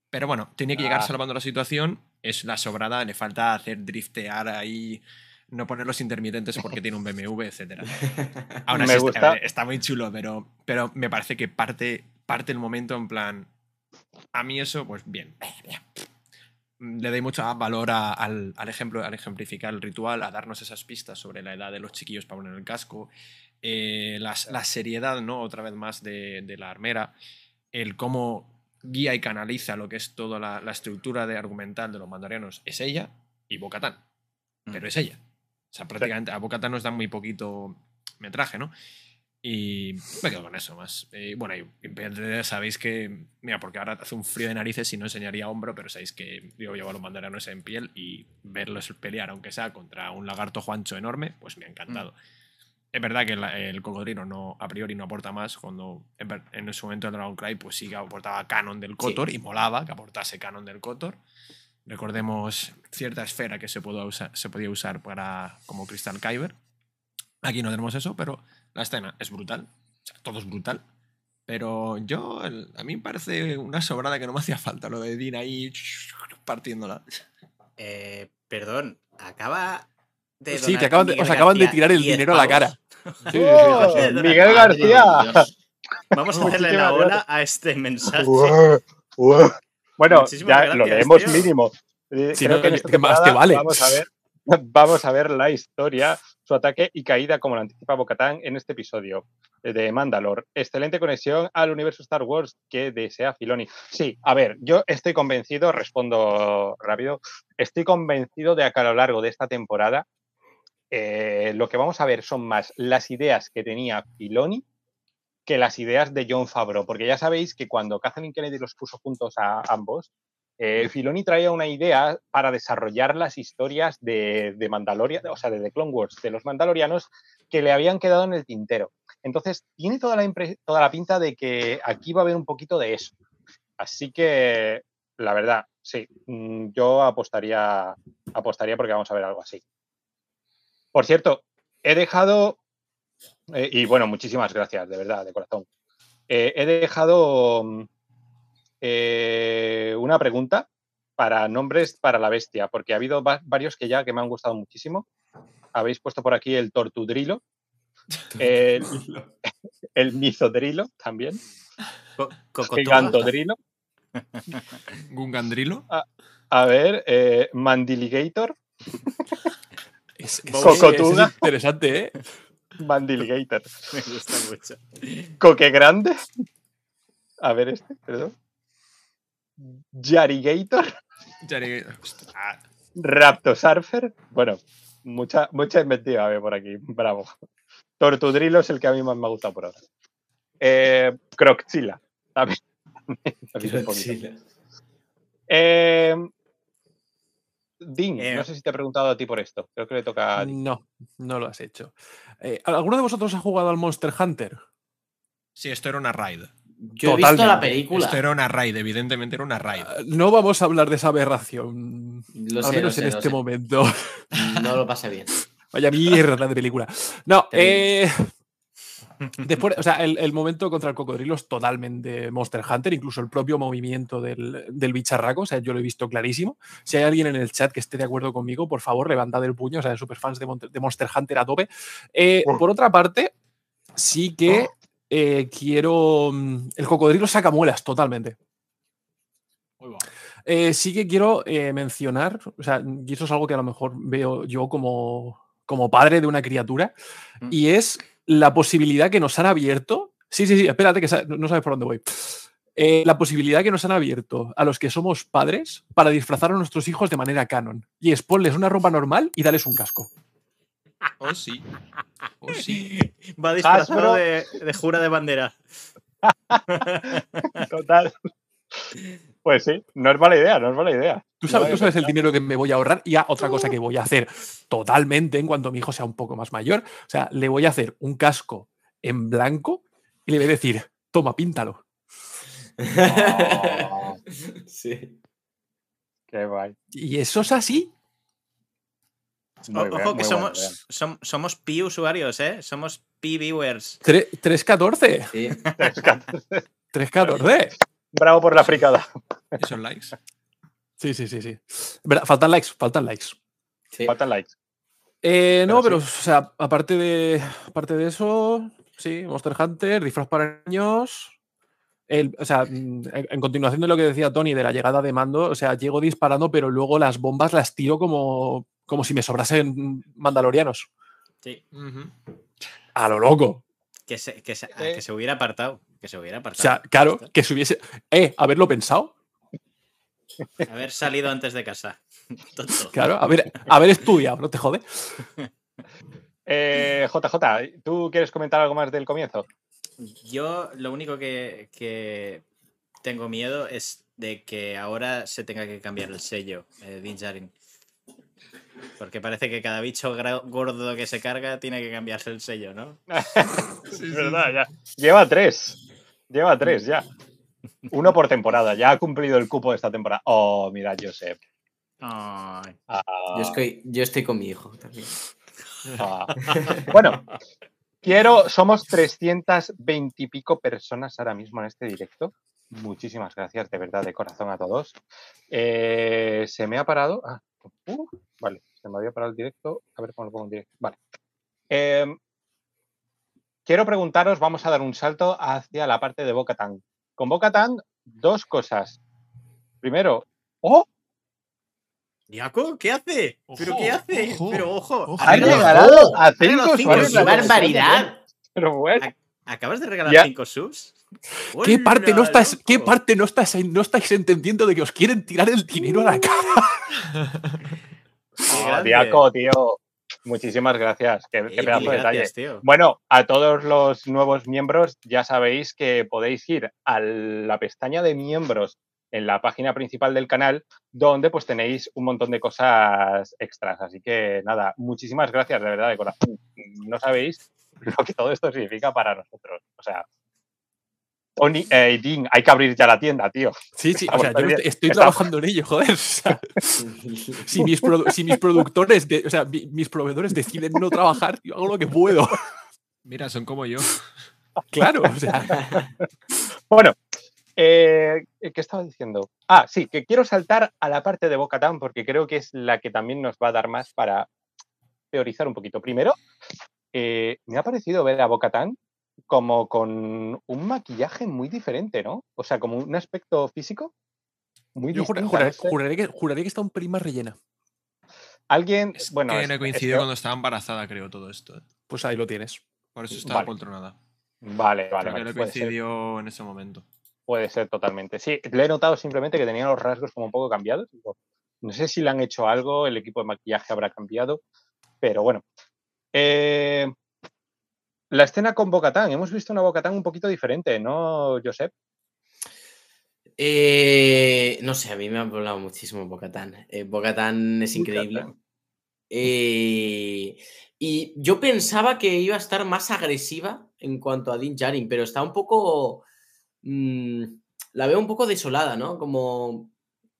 Pero bueno, tiene que llegar Ah. salvando la situación. Es la sobrada, le falta hacer driftear ahí, no poner los intermitentes porque tiene un BMW, etc. Me así, está- gusta. ver, está muy chulo, pero, pero me parece que parte, parte el momento en plan. A mí eso, pues bien. Le doy mucho más valor a- al, al ejemplo, al ejemplificar el ritual, a darnos esas pistas sobre la edad de los chiquillos para poner el casco, eh, las- la seriedad, ¿no? Otra vez más de, de la armera, el cómo guía y canaliza lo que es toda la, la estructura de argumental de los mandarianos es ella y Bocatán. Pero es ella. O sea, prácticamente a Bocatán nos dan muy poquito metraje, ¿no? Y me quedo con eso más. Eh, bueno, y, y sabéis que. Mira, porque ahora hace un frío de narices y no enseñaría hombro, pero sabéis que yo llevo a los mandarianos en piel y verlos pelear, aunque sea contra un lagarto juancho enorme, pues me ha encantado. Es verdad que la- el cocodrilo no, a priori no aporta más. Cuando en, en ese momento el Dragon Cry, pues sí que aportaba canon del Kotor y molaba que aportase canon del Kotor. Recordemos cierta esfera que se, pudo usar, se podía usar para, como Crystal Kyber. Aquí no tenemos eso, pero la escena es brutal. O sea, todo es brutal. Pero yo, a mí me parece una sobrada que no me hacía falta lo de Dean ahí partiéndola. Eh, perdón, acaba de. Sí, te acaban de- os acaban de tirar el 10 dinero a la cara. pavos. Sí, sí, sí, ¡Oh! sí, sí. Miguel García. Vamos a hacerle la ola a este mensaje. Bueno, Muchísimas ya lo leemos tío. mínimo. Eh, Si creo no, que en ¿qué- esta qué más te vale? Vamos a ver, vamos a ver la historia, su ataque y caída como lo anticipa Bocatán en este episodio de Mandalor. Excelente conexión al universo Star Wars que desea Filoni. Sí, a ver, yo estoy convencido, respondo rápido, estoy convencido de que a lo largo de esta temporada eh, lo que vamos a ver son más las ideas que tenía Filoni que las ideas de John Favreau, porque ya sabéis que cuando Kathleen Kennedy los puso juntos a ambos, eh, Filoni traía una idea para desarrollar las historias de, de Mandalorian, o sea, de The Clone Wars, de los mandalorianos, que le habían quedado en el tintero. Entonces, tiene toda la, pinta de que aquí va a haber un poquito de eso. Así que, la verdad, sí, mm, yo apostaría, apostaría porque vamos a ver algo así. Por cierto, he dejado, eh, y bueno, muchísimas gracias, de verdad, de corazón. Eh, he dejado mm, eh, una pregunta para nombres para la bestia, porque ha habido va- varios que ya que me han gustado muchísimo. Habéis puesto por aquí el tortudrilo, el, el mizodrilo también, gigantodrilo. Gungandrilo. A, a ver, eh, Mandiligator. Es, es- Cocotuda. es interesante, ¿eh? Mandiligator. Me gusta mucho. Coque grande. A ver este, perdón. Yarigator. Yari- Ostras, Raptosurfer. Bueno, mucha, mucha inventiva ve por aquí. Bravo. Tortudrilo es el que a mí más me ha gustado por ahora. Eh, Crocchila. También. Crocchila. Eh, Dean, Eh, no sé si te he preguntado a ti por esto. Creo que le toca a Dean. No, no lo has hecho. Eh, ¿Alguno de vosotros ha jugado al Monster Hunter? Sí, esto era una raid. Yo he visto la película. Esto era una raid, evidentemente era una raid. No vamos a hablar de esa aberración. Lo al sé, menos lo en este momento. No lo pasé bien. Vaya mierda de película. No, eh, después, o sea, el, el momento contra el cocodrilo es totalmente Monster Hunter, incluso el propio movimiento del, del bicharraco, o sea, yo lo he visto clarísimo. Si hay alguien en el chat que esté de acuerdo conmigo, por favor, levantad el puño, o sea, superfans de, de Monster Hunter a tope. Eh, por otra parte, sí que eh, quiero. mm, El cocodrilo saca muelas totalmente. Eh, sí que quiero eh, mencionar, o sea, y eso es algo que a lo mejor veo yo como, como padre de una criatura, y es la posibilidad que nos han abierto. Sí, sí, sí, espérate, que sa- no sabes por dónde voy. Eh, la posibilidad que nos han abierto a los que somos padres para disfrazar a nuestros hijos de manera canon. Y es ponles una ropa normal y dales un casco. Oh, sí. Oh, sí. Va disfrazado de, de jura de bandera. Total. Pues sí, no es mala idea, no es mala idea. Tú sabes, No tú he sabes el dinero que me voy a ahorrar y a otra cosa que voy a hacer totalmente en cuanto mi hijo sea un poco más mayor. O sea, le voy a hacer un casco en blanco y le voy a decir, toma, píntalo. Oh, Sí. qué guay. Y eso es así. Muy O- bien, Ojo que somos, bueno, bien. som- somos pi usuarios, ¿eh? Somos pi viewers. Tre- 314. Sí. 314. Bravo por la fricada. ¿Esos likes? Sí, sí, sí, sí. Faltan likes, faltan likes. Sí. Faltan likes. Eh, no, Pero pero, o sea, aparte de, aparte de eso, sí, Monster Hunter, disfraz para niños. El, o sea, mm, en, en continuación de lo que decía Tony de la llegada de mando, o sea, llego disparando, pero luego las bombas las tiro como, como si me sobrasen mandalorianos. Sí. A lo loco. Que se, que se, que se hubiera apartado. Que se hubiera O apartado. sea, claro, que se hubiese. Eh, haberlo pensado. Haber salido antes de casa. Tonto. Claro, haber, haber estudiado, no te jode. Eh, JJ, ¿tú quieres comentar algo más del comienzo? Yo lo único que, que tengo miedo es de que ahora se tenga que cambiar el sello eh, Din Djarin. Porque parece que cada bicho gordo que se carga tiene que cambiarse el sello, ¿no? es verdad, ya. Lleva tres. Lleva tres ya. Uno por temporada. Ya ha cumplido el cupo de esta temporada. Oh, mira, Josep. Ay. Ah, Yo estoy, yo estoy con mi hijo también. ah. Bueno, quiero. Somos 320 y pico personas ahora mismo en este directo. Muchísimas gracias, de verdad, de corazón a todos. Eh, se me ha parado. Ah, uh, vale, se me había parado el directo. A ver cómo lo pongo en directo. Vale. Em, quiero preguntaros, vamos a dar un salto hacia la parte de Bocatan. Con Bocatan, dos cosas. Primero, ¡oh! ¿Diaco? ¿Qué hace? ¿Pero qué hace? Pero ojo. Ha regalado- regalado a cinco cinco subs. versión. Pero bueno. ¿Acabas de regalar Ya. 5 subs? ¿Qué parte, no ¡Hola, estás, ¿Qué parte no, estás, no estáis entendiendo de que os quieren tirar el dinero a la cara? Diaco, tío. Muchísimas gracias. Qué, qué pedazo de detalle. tío. Bueno, a todos los nuevos miembros ya sabéis que podéis ir a la pestaña de miembros en la página principal del canal, donde pues tenéis un montón de cosas extras. Así que nada, muchísimas gracias de verdad de corazón. No sabéis lo que todo esto significa para nosotros. O sea, Tony, eh, Dean, hay que abrir ya la tienda, tío. Sí, sí, o sea, yo estoy, trabajando en ello, joder. o sea, si, mis si mis productores, de- o sea, mi- mis proveedores deciden no trabajar, yo hago lo que puedo. Mira, son como yo. Claro, o sea. Bueno, eh, ¿qué estaba diciendo? Ah, sí, que quiero saltar a la parte de Bocatán porque creo que es la que también nos va a dar más para teorizar un poquito. Primero, eh, me ha parecido ver a Bocatán como con un maquillaje muy diferente, ¿no? O sea, como un aspecto físico muy Yo distinto. sé. juraría, que, juraría que está un pelín más rellena. Alguien, bueno, que es- no es coincidió que- cuando estaba embarazada, creo, todo esto. ¿eh? Pues ahí lo tienes. Por eso estaba Vale. poltronada. Vale, vale, Creo que no ser. coincidió en ese momento. Puede ser totalmente. Sí, le he notado simplemente que tenía los rasgos como un poco cambiados. No sé si le han hecho algo, el equipo de maquillaje habrá cambiado, pero bueno. Eh, la escena con Bocatán, hemos visto una Bocatán un poquito diferente, ¿no, Josep? Eh, no sé, a mí me ha hablado muchísimo Bocatán. Eh, Bocatán es increíble. Eh, y yo pensaba que iba a estar más agresiva en cuanto a Din Djarin, pero está un poco. mm, la veo un poco desolada, ¿no? Como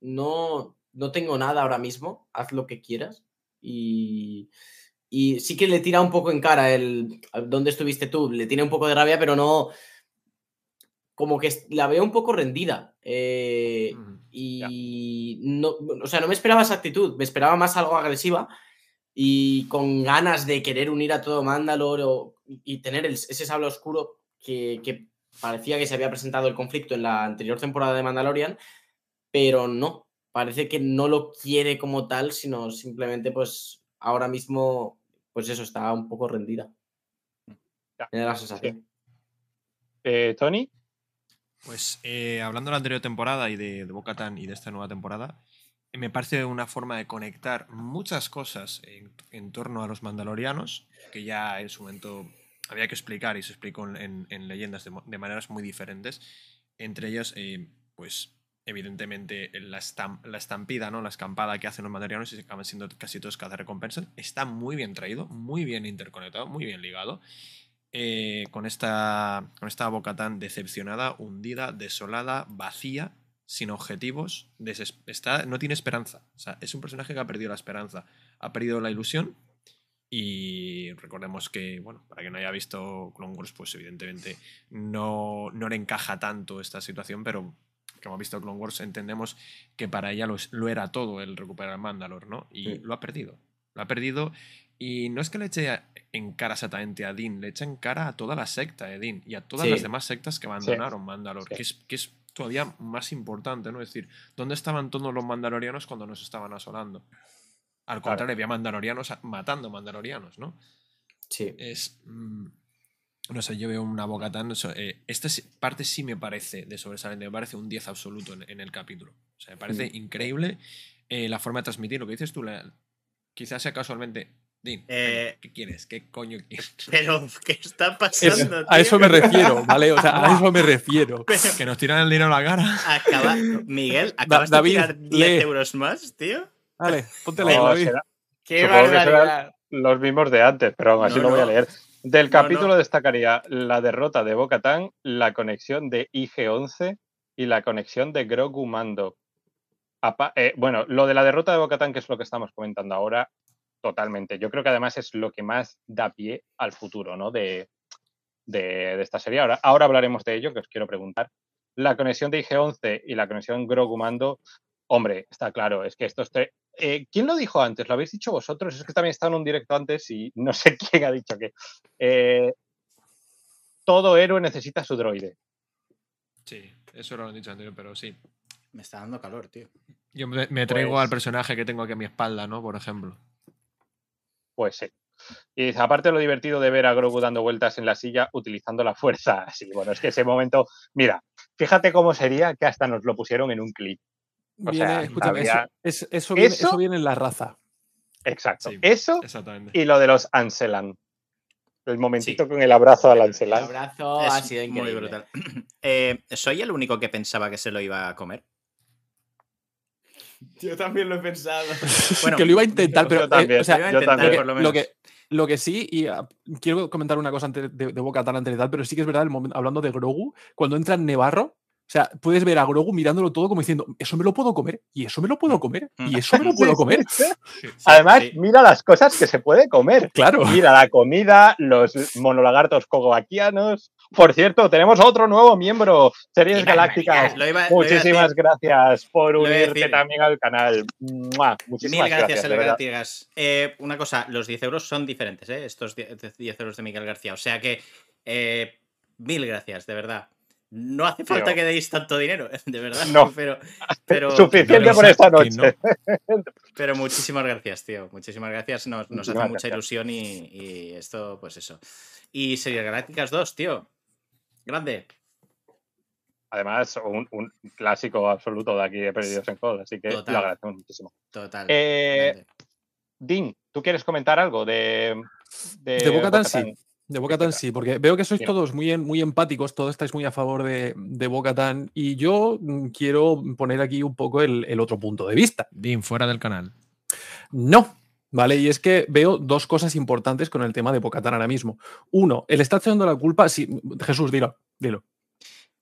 no, no tengo nada ahora mismo, haz lo que quieras. Y, y sí que le tira un poco en cara el ¿dónde estuviste tú? Le tiene un poco de rabia, pero no. Como que la veo un poco rendida. eh, y no, o sea, no me esperaba esa actitud, me esperaba más algo agresiva y con ganas de querer unir a todo Mandalor o- y tener el- ese sable oscuro que, que parecía que se había presentado el conflicto en la anterior temporada de Mandalorian, pero no, parece que no lo quiere como tal, sino simplemente pues ahora mismo, pues eso, está un poco rendida. Me da la sensación. Eh, Tony. Pues eh, hablando de la anterior temporada y de, de Bo-Katan y de esta nueva temporada, me parece una forma de conectar muchas cosas en, en torno a los mandalorianos, que ya en su momento había que explicar y se explicó en, en- en leyendas de maneras muy diferentes. Entre ellas, eh, pues evidentemente la, estam- la estampida, ¿no? la escampada que hacen los mandalorianos y acaban siendo casi todos cazarrecompensas, está muy bien traído, muy bien interconectado, muy bien ligado eh, con esta, con esta Bocatán decepcionada, hundida, desolada, vacía, sin objetivos, está, no tiene esperanza. O sea, es un personaje que ha perdido la esperanza, ha perdido la ilusión. Y recordemos que, bueno, para quien no haya visto Clone Wars, pues evidentemente no, no le encaja tanto esta situación, pero como ha visto Clone Wars, entendemos que para ella lo, lo era todo el recuperar Mandalor, ¿no? Y Sí. lo ha perdido. Lo ha perdido. Y no es que le eche en cara exactamente a Din, le echa en cara a toda la secta de Din y a todas Sí. las demás sectas que abandonaron Mandalor, que, es, que es todavía más importante, ¿no? Es decir, ¿dónde estaban todos los mandalorianos cuando nos estaban asolando? Al contrario, había mandalorianos matando mandalorianos, ¿no? Sí. Es. mm, no sé, yo veo una Bocatán. esta sí- parte sí me parece de sobresaliente, me parece un 10 absoluto en, en el capítulo. O sea, me parece Mm. increíble eh, la forma de transmitir lo que dices tú. la- quizás sea casualmente. Din, Eh, ¿qué quieres? ¿Qué coño quieres? Pero, ¿qué está Es- pasando? a tío? eso me refiero, ¿vale? O sea, a eso me refiero. Que nos tiran el dinero a la cara. Acaba, Miguel, ¿acabas David, de tirar 10 lee. euros más, tío? Vale, ponte No, la David. será- ¡Qué supongo que serán barbaridad! los mismos de antes, pero aún así No, lo voy a no. leer. Del capítulo no. destacaría la derrota de Bo-Katan, la conexión de IG-11 y la conexión de Grogu Mando. Apa- eh, bueno, lo de la derrota de Bo-Katan, que es lo que estamos comentando ahora, totalmente. Yo creo que además es lo que más da pie al futuro, ¿no? De, de- de esta serie. Ahora, ahora hablaremos de ello, que os quiero preguntar. La conexión de IG-11 y la conexión Grogu Mando, hombre, está claro, es que estos tres... eh, ¿Quién lo dijo antes? ¿Lo habéis dicho vosotros? Es que también estaba en un directo antes y no sé quién ha dicho que... eh, todo héroe necesita su droide. Sí, eso lo han dicho anterior, pero sí. Me está dando calor, tío. Yo me, me traigo Pues- al personaje que tengo aquí a mi espalda, ¿no? Por ejemplo. Pues sí. Y dice, aparte lo divertido de ver a Grogu dando vueltas en la silla utilizando la fuerza. Sí, bueno, es que ese momento, mira, fíjate cómo sería que hasta nos lo pusieron en un clip. O Viene- sea, escúchame, había- eso, es- eso viene, ¿Eso? eso viene en la raza. Exacto. Sí, Eso y lo de los Anselan. El momentito con el abrazo al El Anselan. abrazo ha sido muy increíble. brutal. Eh, ¿Soy el único que pensaba que se lo iba a comer? Yo también lo he pensado. Bueno, que lo iba a intentar, yo pero. eh, o sea, yo intentar, también. por lo que, lo que sí, y ah, quiero comentar una cosa antes de, de Boca Tan antes de tal, pero sí que es verdad, el momento, hablando de Grogu, cuando entra en Nevarro, sea, puedes ver a Grogu mirándolo todo como diciendo, eso me lo puedo comer, y eso me lo puedo comer, y eso me lo puedo comer. Además, sí. mira las cosas que se puede comer. Claro. Mira la comida, los monolagartos cogoaquianos. Por cierto, tenemos otro nuevo miembro, Series Galácticas. iba- iba Muchísimas gracias por unirte también al canal. ¡Mua! Muchísimas Mil gracias, gracias. Eh, una cosa, los 10 euros son diferentes, ¿eh? Estos 10 10 euros de Miguel García. O sea que, eh, mil gracias, de verdad. No hace falta Pero- que deis tanto dinero, de verdad. No. Pero, pero, Suficiente pero por esta noche. pero muchísimas gracias, tío. Muchísimas gracias. Nos, nos hace mucha ilusión y, y esto, pues eso. Y Series Galácticas 2, tío. Grande. Además, un, un clásico absoluto de aquí de Perdidos en Code, así que Total. lo agradecemos muchísimo. Total. Eh, Dean, ¿tú quieres comentar algo de. De, De Bo-Katan Bo-Katan? De Bo-Katan sí, porque veo que sois todos muy, muy empáticos, todos estáis muy a favor de, de Bo-Katan y yo mm, quiero poner aquí un poco el, el otro punto de vista. Dean, fuera del canal. No, ¿vale? Y es que veo dos cosas importantes con el tema de Bo-Katan ahora mismo. Uno, el está echando la culpa. Sí, Jesús, dilo, dilo.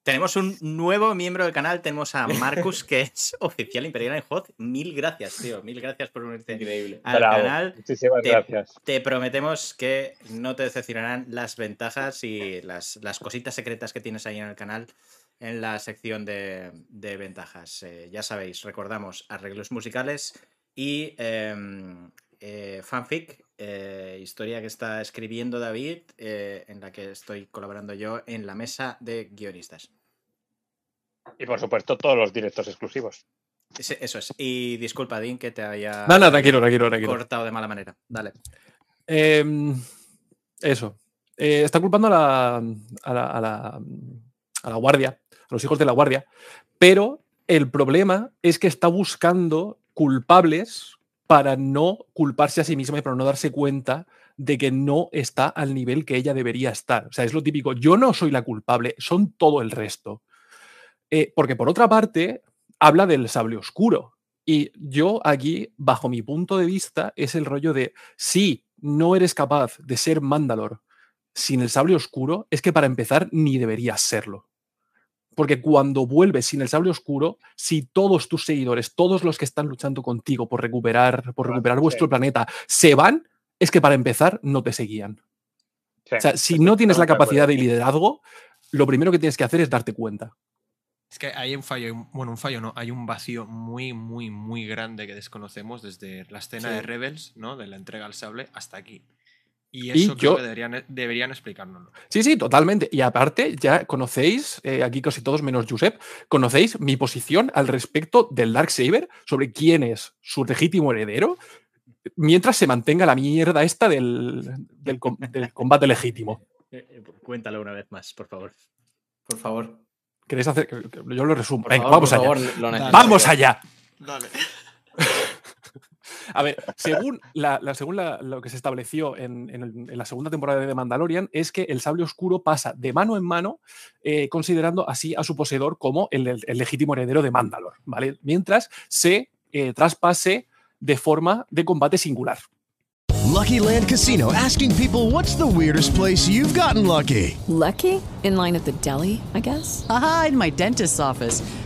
Tenemos un nuevo miembro del canal, tenemos a Marcus, que es oficial imperial en HOT. Mil gracias, tío. Mil gracias por unirte Increíble. al Bravo. canal. Muchísimas Te, gracias. te prometemos que no te decepcionarán las ventajas y las, las cositas secretas que tienes ahí en el canal en la sección de, de ventajas. Eh, ya sabéis, recordamos arreglos musicales y em, eh, fanfic, eh, historia que está escribiendo David, eh, en la que estoy colaborando yo en la mesa de guionistas. Y por supuesto, todos los directos exclusivos. Eso es. Y disculpa, Dean, que te había No, no, tranquilo, tranquilo, tranquilo. cortado de mala manera. Dale. Em, eso. Eh, está culpando a la, a, la, a, la, a la guardia, a los hijos de la guardia, pero el problema es que está buscando culpables para no culparse a sí misma y para no darse cuenta de que no está al nivel que ella debería estar. O sea, es lo típico, yo no soy la culpable, son todo el resto. Eh, porque por otra parte, habla del sable oscuro. Y yo aquí, bajo mi punto de vista, es el rollo de, si no eres capaz de ser Mandalor sin el sable oscuro, es que para empezar ni deberías serlo. Porque cuando vuelves sin el sable oscuro, si todos tus seguidores, todos los que están luchando contigo por recuperar, por recuperar vuestro planeta, se van, es que para empezar no te seguían. Sí, O sea, si no tienes la capacidad de liderazgo, lo primero que tienes que hacer es darte cuenta. Es que hay un fallo, bueno, un fallo no, hay un vacío muy, muy, muy grande que desconocemos desde la escena Sí. de Rebels, ¿no? De la entrega al sable hasta aquí. Y Y eso creo yo- que deberían, deberían explicárnoslo. Sí, sí, totalmente. Y aparte, ya conocéis, eh, aquí casi todos menos Josep, conocéis mi posición al respecto del Darksaber sobre quién es su legítimo heredero, mientras se mantenga la mierda esta del, del com- del combate legítimo. Eh, Cuéntalo una vez más, por favor. Por favor. ¿Queréis hacer? Yo lo resumo. Por Venga, favor, vamos por allá. favor, lo necesito. vamos allá. Dale. A ver, según, la, la- según la- lo que se estableció en, en el- en la segunda temporada de The Mandalorian, es que el sable oscuro pasa de mano en mano, eh, considerando así a su poseedor como el, el- el legítimo heredero de Mandalor, ¿vale? Mientras se eh, traspase de forma de combate singular. Lucky Land Casino asking people what's the weirdest place you've gotten lucky? Lucky? In line at the deli, I guess? Haha, in my dentist's office.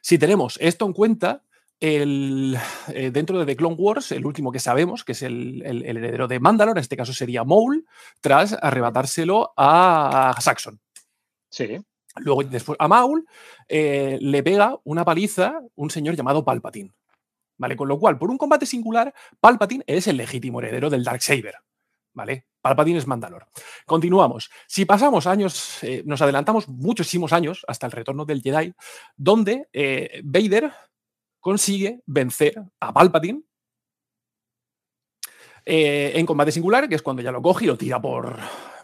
Si tenemos esto en cuenta, el, eh, dentro de The Clone Wars, el último que sabemos, que es el, el- el heredero de Mandalore, en este caso sería Maul, tras arrebatárselo a Saxon. Sí. Luego, después, a Maul eh, le pega una paliza un señor llamado Palpatine. ¿Vale? Con lo cual, por un combate singular, Palpatine es el legítimo heredero del Darksaber. ¿Vale? Palpatine es Mandalor. Continuamos. Si pasamos años, eh, nos adelantamos muchísimos años hasta el retorno del Jedi, donde eh, Vader consigue vencer a Palpatine eh, en combate singular, que es cuando ya lo coge y lo tira por,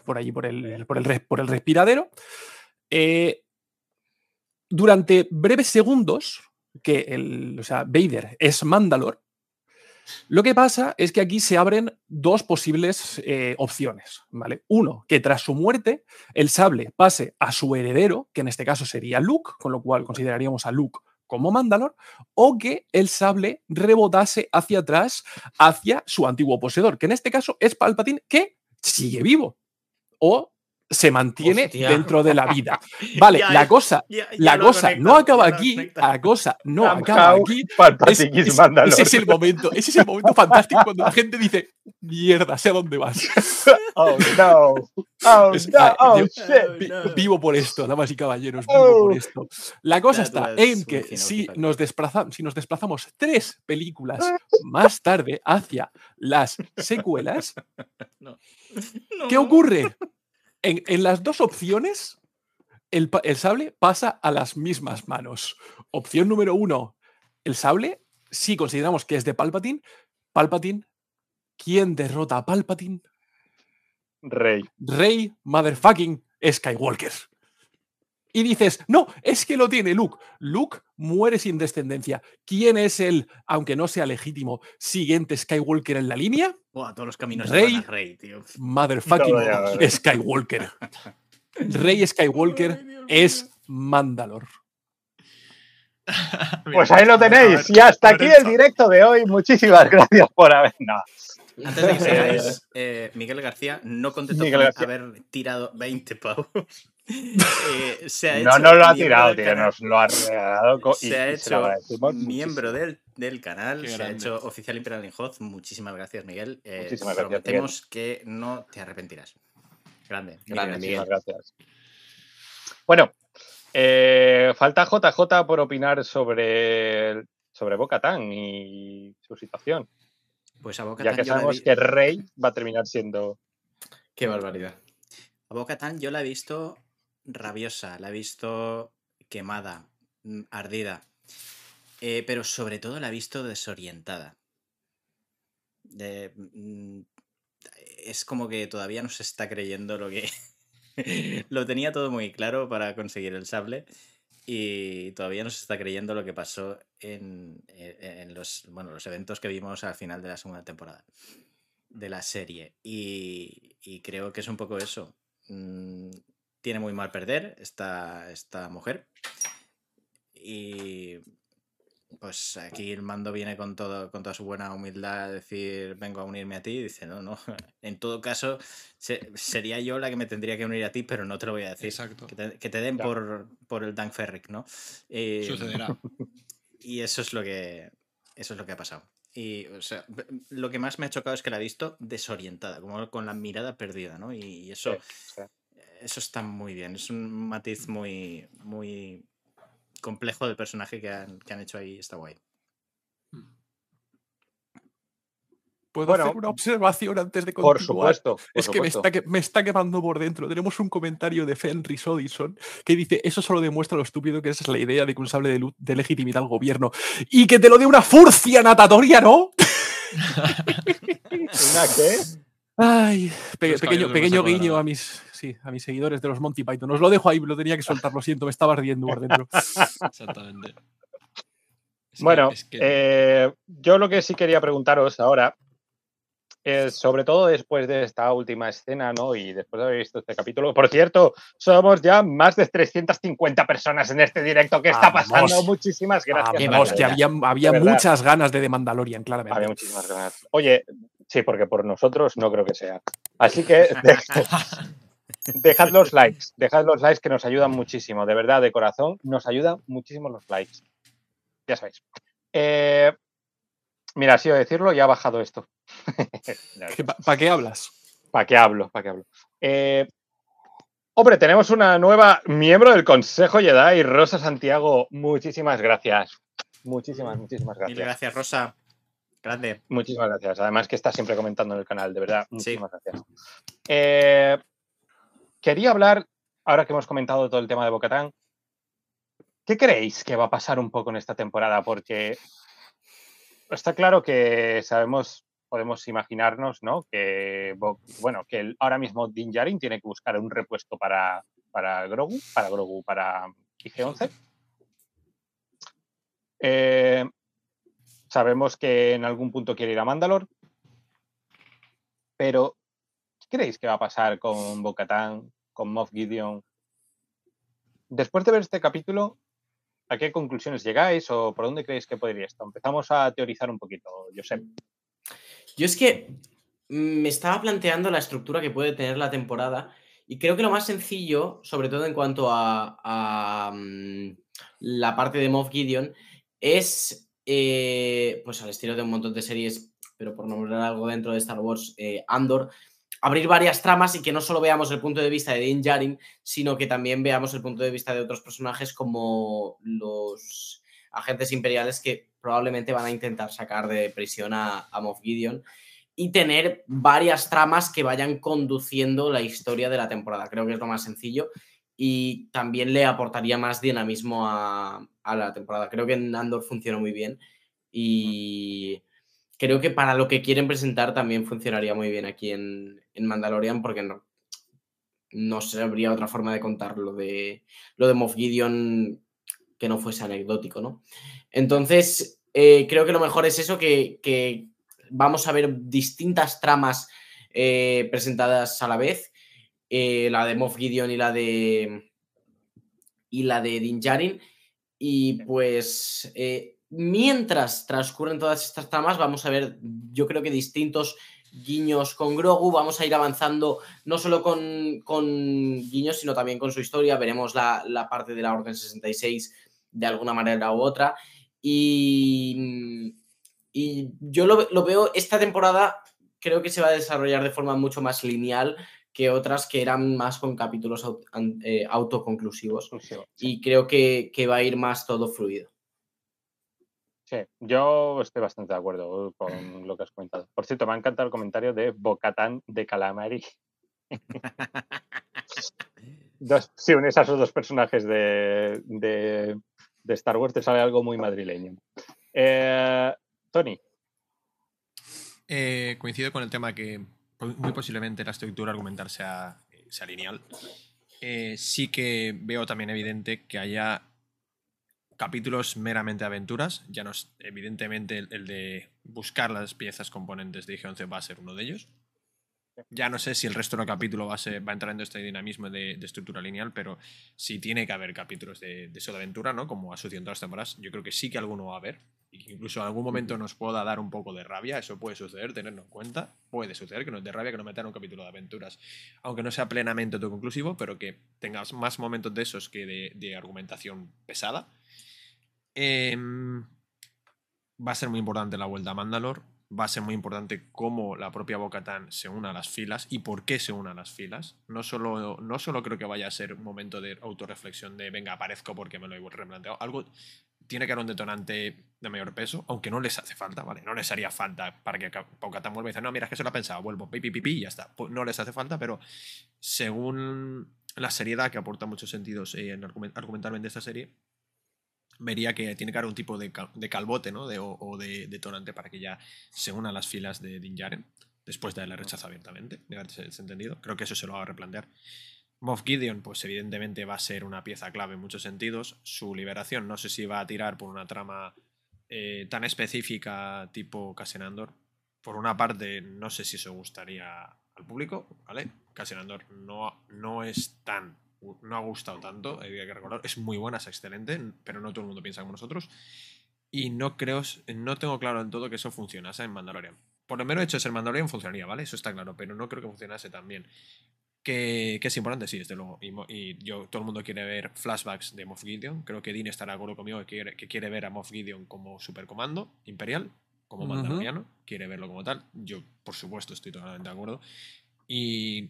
por allí, por el, por el, por el respiradero. Durante breves segundos, que el, o sea, Vader es Mandalor, lo que pasa es que aquí se abren dos posibles eh, opciones. ¿vale? Uno, que tras su muerte el sable pase a su heredero, que en este caso sería Luke, con lo cual consideraríamos a Luke como Mandalor, o que el sable rebotase hacia atrás, hacia su antiguo poseedor, que en este caso es Palpatine, que sigue vivo. O se mantiene Hostia. dentro de la vida. Vale, Ya, la cosa, ya- ya la cosa no acaba aquí, la cosa no Somehow, acaba aquí. Es- es- ese es el momento, ese es el momento fantástico cuando la gente dice, mierda, sé a dónde vas. Oh no. Oh no. ah, Oh shit. vi- Vivo por esto, damas y caballeros, vivo por Oh. esto. La cosa That está en que si nos, desplazamos, si nos desplazamos tres películas más tarde hacia las secuelas, No. ¿qué ocurre? En, en las dos opciones, el, el sable pasa a las mismas manos. Opción número uno, el sable, si consideramos que es de Palpatine, Palpatine, ¿quién derrota a Palpatine? Rey. Rey motherfucking Skywalker. Y dices, no, es que lo tiene Luke. Luke muere sin descendencia. ¿Quién es el, aunque no sea legítimo, siguiente Skywalker en la línea? Buah, todos los caminos Rey. a Rey, tío. Motherfucking. Skywalker. Rey Skywalker es Mandalor. Pues ahí lo tenéis. Y hasta aquí el directo de hoy. Muchísimas gracias por haber. Antes de que sigáis, eh, Miguel García no contento Miguel con García. haber tirado 20 pavos. Eh, se ha No nos lo ha tirado, tío. Nos lo ha regalado. y- se ha y se lo hecho miembro del, del canal, Qué se ha hecho oficial Imperial in Hoth. Muchísimas gracias, Miguel. Eh, Muchísimas gracias, prometemos que no te arrepentirás. Grande, Grande, Miguel. Muchísimas gracias. Bueno, eh, falta JJ por opinar sobre, sobre Bocatán y su situación. Pues a Boca Ya que sabemos vi- que Rey va a terminar siendo. Qué barbaridad. A Boca Tan yo la he visto rabiosa, la he visto quemada, mm, ardida, eh, pero sobre todo la he visto desorientada. De- mm, es como que todavía no se está creyendo lo que... lo tenía todo muy claro para conseguir el sable y todavía no se está creyendo lo que pasó en, en- en los, bueno, los eventos que vimos al final de la segunda temporada de la serie. Y, y creo que es un poco eso. Mm, tiene muy mal perder esta, esta mujer. Y pues aquí el mando viene con, todo, con toda su buena humildad a decir, vengo a unirme a ti. Y dice, no, no. En todo caso, se- sería yo la que me tendría que unir a ti, pero no te lo voy a decir. Exacto. Que te, que te den por, por el Dan Ferrick, ¿no? Eh, Sucederá. y eso es lo que eso es lo que ha pasado. Y o sea, lo que más me ha chocado es que la he visto desorientada, como con la mirada perdida, ¿no? Y, y eso, Sí, sí. eso está muy bien. Es un matiz muy, muy complejo del personaje que han, que han hecho ahí. Está guay. ¿Puedo Bueno, hacer una observación antes de Por continuar? supuesto. por Es que me supuesto. está, que- me está quemando por dentro. Tenemos un comentario de Fenris Odison que dice: Eso solo demuestra lo estúpido que es la idea de que un sable de luz de legitimidad al gobierno y que te lo dé una furcia natatoria, ¿no? ¿Una qué? Ay, pe- pequeño, guiño a mis, sí, a mis seguidores de los Monty Python. Os lo dejo ahí, lo tenía que soltar, lo siento, me estaba ardiendo por dentro. Exactamente. Es que- Bueno, es que- eh, yo lo que sí quería preguntaros ahora es, sobre todo después de esta última escena, ¿no? Y después de haber visto este capítulo. Por cierto, somos ya más de 350 personas en este directo. ¿Qué está Vamos. pasando? Muchísimas gracias. Vamos, que había, había muchas ganas de The Mandalorian, claramente. Había muchísimas ganas. Oye, sí, porque por nosotros no creo que sea. Así que dej- dejad los likes, dejad los likes que nos ayudan muchísimo, de verdad, de corazón, nos ayudan muchísimo los likes. Ya sabéis. Eh, mira, si de decirlo, ya ha bajado esto. ¿Para qué hablas? ¿Para qué hablo? ¿Para qué hablo? Eh, hombre, tenemos una nueva miembro del Consejo Jedi, Rosa Santiago. Muchísimas gracias. Muchísimas, muchísimas Mil gracias. gracias, Rosa. Grande. Muchísimas gracias. Además que está siempre comentando en el canal, de verdad. Muchísimas gracias. Eh, quería hablar, ahora que hemos comentado todo el tema de Bocatán, ¿qué creéis que va a pasar un poco en esta temporada? Porque está claro que sabemos, podemos imaginarnos, ¿no? Que, bueno, que el- ahora mismo Din Djarin tiene que buscar un repuesto para, para Grogu, para Grogu, para IG-11. Eh, sabemos que en algún punto quiere ir a Mandalor. Pero, ¿qué creéis que va a pasar con Bocatán, con Moff Gideon? Después de ver este capítulo, ¿A qué conclusiones llegáis o por dónde creéis que podría esto? Empezamos a teorizar un poquito, Josep. Yo es que me estaba planteando la estructura que puede tener la temporada y creo que lo más sencillo, sobre todo en cuanto a, mm, la parte de Moff Gideon, es, eh, pues al estilo de un montón de series, pero por nombrar algo dentro de Star Wars, eh, Andor, abrir varias tramas y que no solo veamos el punto de vista de Din Djarin, sino que también veamos el punto de vista de otros personajes como los agentes imperiales que probablemente van a intentar sacar de prisión a, a Moff Gideon y tener varias tramas que vayan conduciendo la historia de la temporada. Creo que es lo más sencillo y también le aportaría más dinamismo a, a la temporada. Creo que en Andor funcionó muy bien y creo que para lo que quieren presentar también funcionaría muy bien aquí en, en Mandalorian porque no, no habría otra forma de contar lo de, lo de Moff Gideon que no fuese anecdótico, ¿no? Entonces, eh, creo que lo mejor es eso, que, que vamos a ver distintas tramas eh, presentadas a la vez, eh, la de Moff Gideon y la de y la de Din Djarin, y pues eh, mientras transcurren todas estas tramas vamos a ver yo creo que distintos guiños con Grogu, vamos a ir avanzando no solo con, con guiños, sino también con su historia, veremos la, la parte de la Orden 66 de alguna manera u otra, y, y yo lo, lo, veo, esta temporada creo que se va a desarrollar de forma mucho más lineal que otras que eran más con capítulos aut, eh, autoconclusivos. Y creo que, que, va a ir más todo fluido. Sí, yo estoy bastante de acuerdo con lo que has comentado. Por cierto, me ha encantado el comentario de Bocatán de Calamari. dos, si unes a esos dos personajes de, de, de, Star Wars, te sale algo muy madrileño. Eh, Tony. Eh, coincido con el tema que muy posiblemente la estructura argumental sea, sea lineal. Eh, sí que veo también evidente que haya capítulos meramente aventuras. Ya no es evidentemente el, de buscar las piezas componentes de IG-11 va a ser uno de ellos. Ya no sé si el resto del capítulo va a, ser, va a entrar en este dinamismo de, estructura lineal, pero sí tiene que haber capítulos de, de aventura, ¿no? Como en todas las temporadas. Yo creo que sí que alguno va a haber. Y que incluso en algún momento nos pueda dar un poco de rabia. Eso puede suceder, tenerlo en cuenta. Puede suceder que nos dé rabia que nos metan un capítulo de aventuras. Aunque no sea plenamente autoconclusivo, pero que tengas más momentos de esos que de, de argumentación pesada. Eh, va a ser muy importante la vuelta a Mandalore va a ser muy importante cómo la propia Bocatán se una a las filas y por qué se una a las filas. No solo, no solo creo que vaya a ser un momento de autorreflexión de venga, aparezco porque me lo he replanteado. Algo tiene que haber un detonante de mayor peso, aunque no les hace falta, ¿vale? No les haría falta para que Bocatán vuelva y dice, no, mira, es que se lo ha pensado, vuelvo, pipi, pipi, y ya está. Pues no les hace falta, pero según la seriedad que aporta muchos sentidos eh, en argumentalmente esta serie, vería que tiene que haber un tipo de, cal de calbote ¿no? de, o, o, de detonante para que ya se una a las filas de Din Djarin después de haberle rechazado abiertamente, de haberse entendido. Creo que eso se lo va a replantear. Moff Gideon, pues evidentemente va a ser una pieza clave en muchos sentidos. Su liberación, no sé si va a tirar por una trama eh, tan específica tipo Cassian Andor. Por una parte, no sé si eso gustaría al público, ¿vale? Cassian Andor no, no es tan no ha gustado tanto, hay que recordar. Es muy buena, es excelente, pero no todo el mundo piensa como nosotros. Y no creo, no tengo claro en todo que eso funcionase en Mandalorian. Por lo menos hecho de ser Mandalorian funcionaría, ¿vale? Eso está claro, pero no creo que funcionase tan bien. Que, que es importante, sí, desde luego. Y, y, yo, todo el mundo quiere ver flashbacks de Moff Gideon. Creo que Dean estará de acuerdo conmigo que quiere, que quiere ver a Moff Gideon como supercomando imperial, como mandaloriano. Uh -huh. Quiere verlo como tal. Yo, por supuesto, estoy totalmente de acuerdo. Y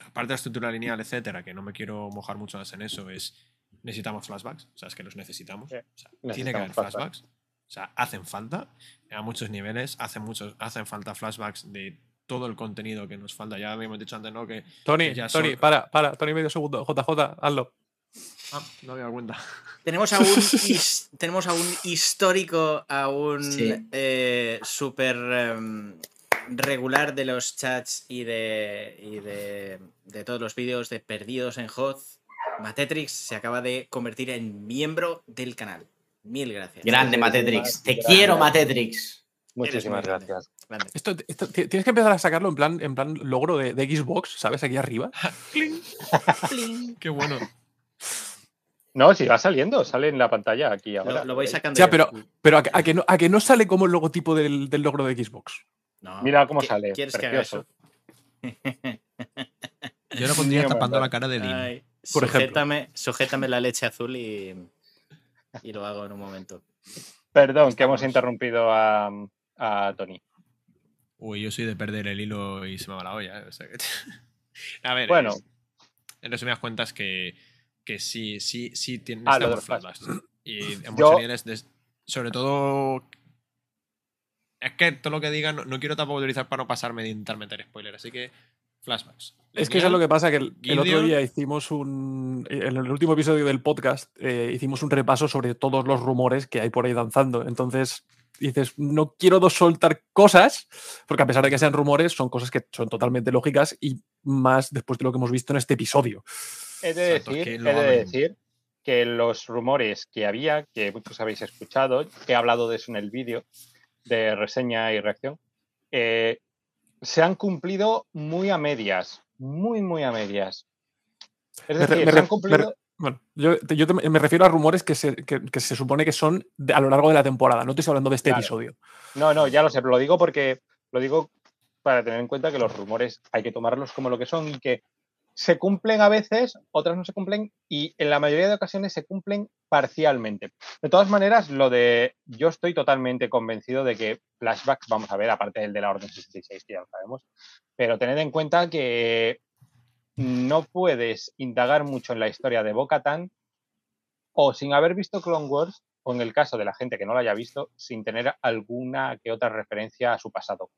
aparte de la estructura lineal, etcétera, que no me quiero mojar mucho más en eso, es necesitamos flashbacks, o sea, es que los necesitamos. O sea, tiene que haber flashbacks. flashbacks. O sea, hacen falta a muchos niveles, hacen, muchos, hacen falta flashbacks de todo el contenido que nos falta. Ya habíamos dicho antes, ¿no? Que, Tony, que ya Tony, son... para, para, Tony, medio segundo. JJ, hazlo. Ah, no me he dado cuenta. Tenemos a un, his, tenemos a un histórico, a un sí. eh, súper um, regular de los chats y de, y de, de todos los vídeos de Perdidos en Hoth. Matetrix se acaba de convertir en miembro del canal. Mil gracias. Grande, Matetrix. Te grande. quiero, Matetrix. Muchísimas gracias. Esto, esto, tienes que empezar a sacarlo en plan, en plan logro de, de Xbox, ¿sabes? Aquí arriba. Qué bueno. No, si va saliendo, sale en la pantalla aquí ahora. Lo, voy sacando. Ya, pero, pero a, que- a que no, a que no sale como el logotipo del, del logro de Xbox. No. Mira cómo ¿Qui- sale. ¿Quieres que haga precioso. eso? Yo lo pondría tapando la cara de. Ay, Por ejemplo. sujétame, sujétame la leche azul y, y lo hago en un momento. Perdón, que hemos interrumpido a, a Tony. Uy, yo soy de perder el hilo y se me va la olla. ¿eh? O sea que- a ver, Bueno. es- en resumidas cuentas que, que sí, sí, sí tiene Ah, lo de. Y en Yo- muchos des- sobre todo... Es que todo lo que diga no, no quiero tampoco utilizar para no pasarme de intentar meter spoiler, así que flashbacks. Es que eso es lo que pasa, que el, el otro día hicimos un... En el último episodio del podcast eh, hicimos un repaso sobre todos los rumores que hay por ahí danzando. Entonces dices, no quiero dos soltar cosas, porque a pesar de que sean rumores, son cosas que son totalmente lógicas y más después de lo que hemos visto en este episodio. He de Exacto, decir, que he de decir que los rumores que había, que muchos habéis escuchado, he hablado de eso en el vídeo de reseña y reacción, eh, se han cumplido muy a medias, muy, muy a medias. Es decir, me se han cumplido... bueno, yo, te- yo te- me refiero a rumores que se, que- que se supone que son de- a lo largo de la temporada. No te estoy hablando de este Claro. episodio. No, no, ya lo sé, pero lo digo porque lo digo para tener en cuenta que los rumores hay que tomarlos como lo que son y que se cumplen a veces, otras no se cumplen y en la mayoría de ocasiones se cumplen parcialmente. De todas maneras, lo de yo estoy totalmente convencido de que flashbacks vamos a ver, aparte del de la Orden 66, que ya lo sabemos, pero tened en cuenta que no puedes indagar mucho en la historia de Bo-Katan o sin haber visto Clone Wars, o en el caso de la gente que no lo haya visto, sin tener alguna que otra referencia a su pasado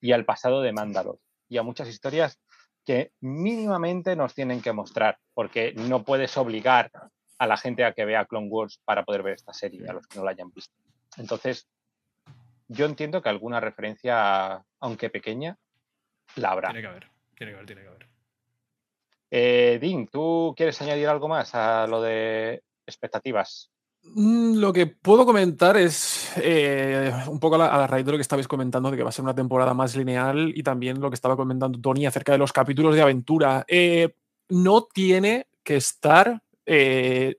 y al pasado de Mandalor y a muchas historias que mínimamente nos tienen que mostrar, porque no puedes obligar a la gente a que vea Clone Wars para poder ver esta serie, a los que no la hayan visto. Entonces, yo entiendo que alguna referencia, aunque pequeña, la habrá. Tiene que haber, tiene que haber, tiene que haber. Eh, Dean, ¿tú quieres añadir algo más a lo de expectativas? Mm, Lo que puedo comentar es eh, un poco a la, raíz de lo que estabais comentando, de que va a ser una temporada más lineal y también lo que estaba comentando Tony acerca de los capítulos de aventura. Eh, no tiene que estar. eh,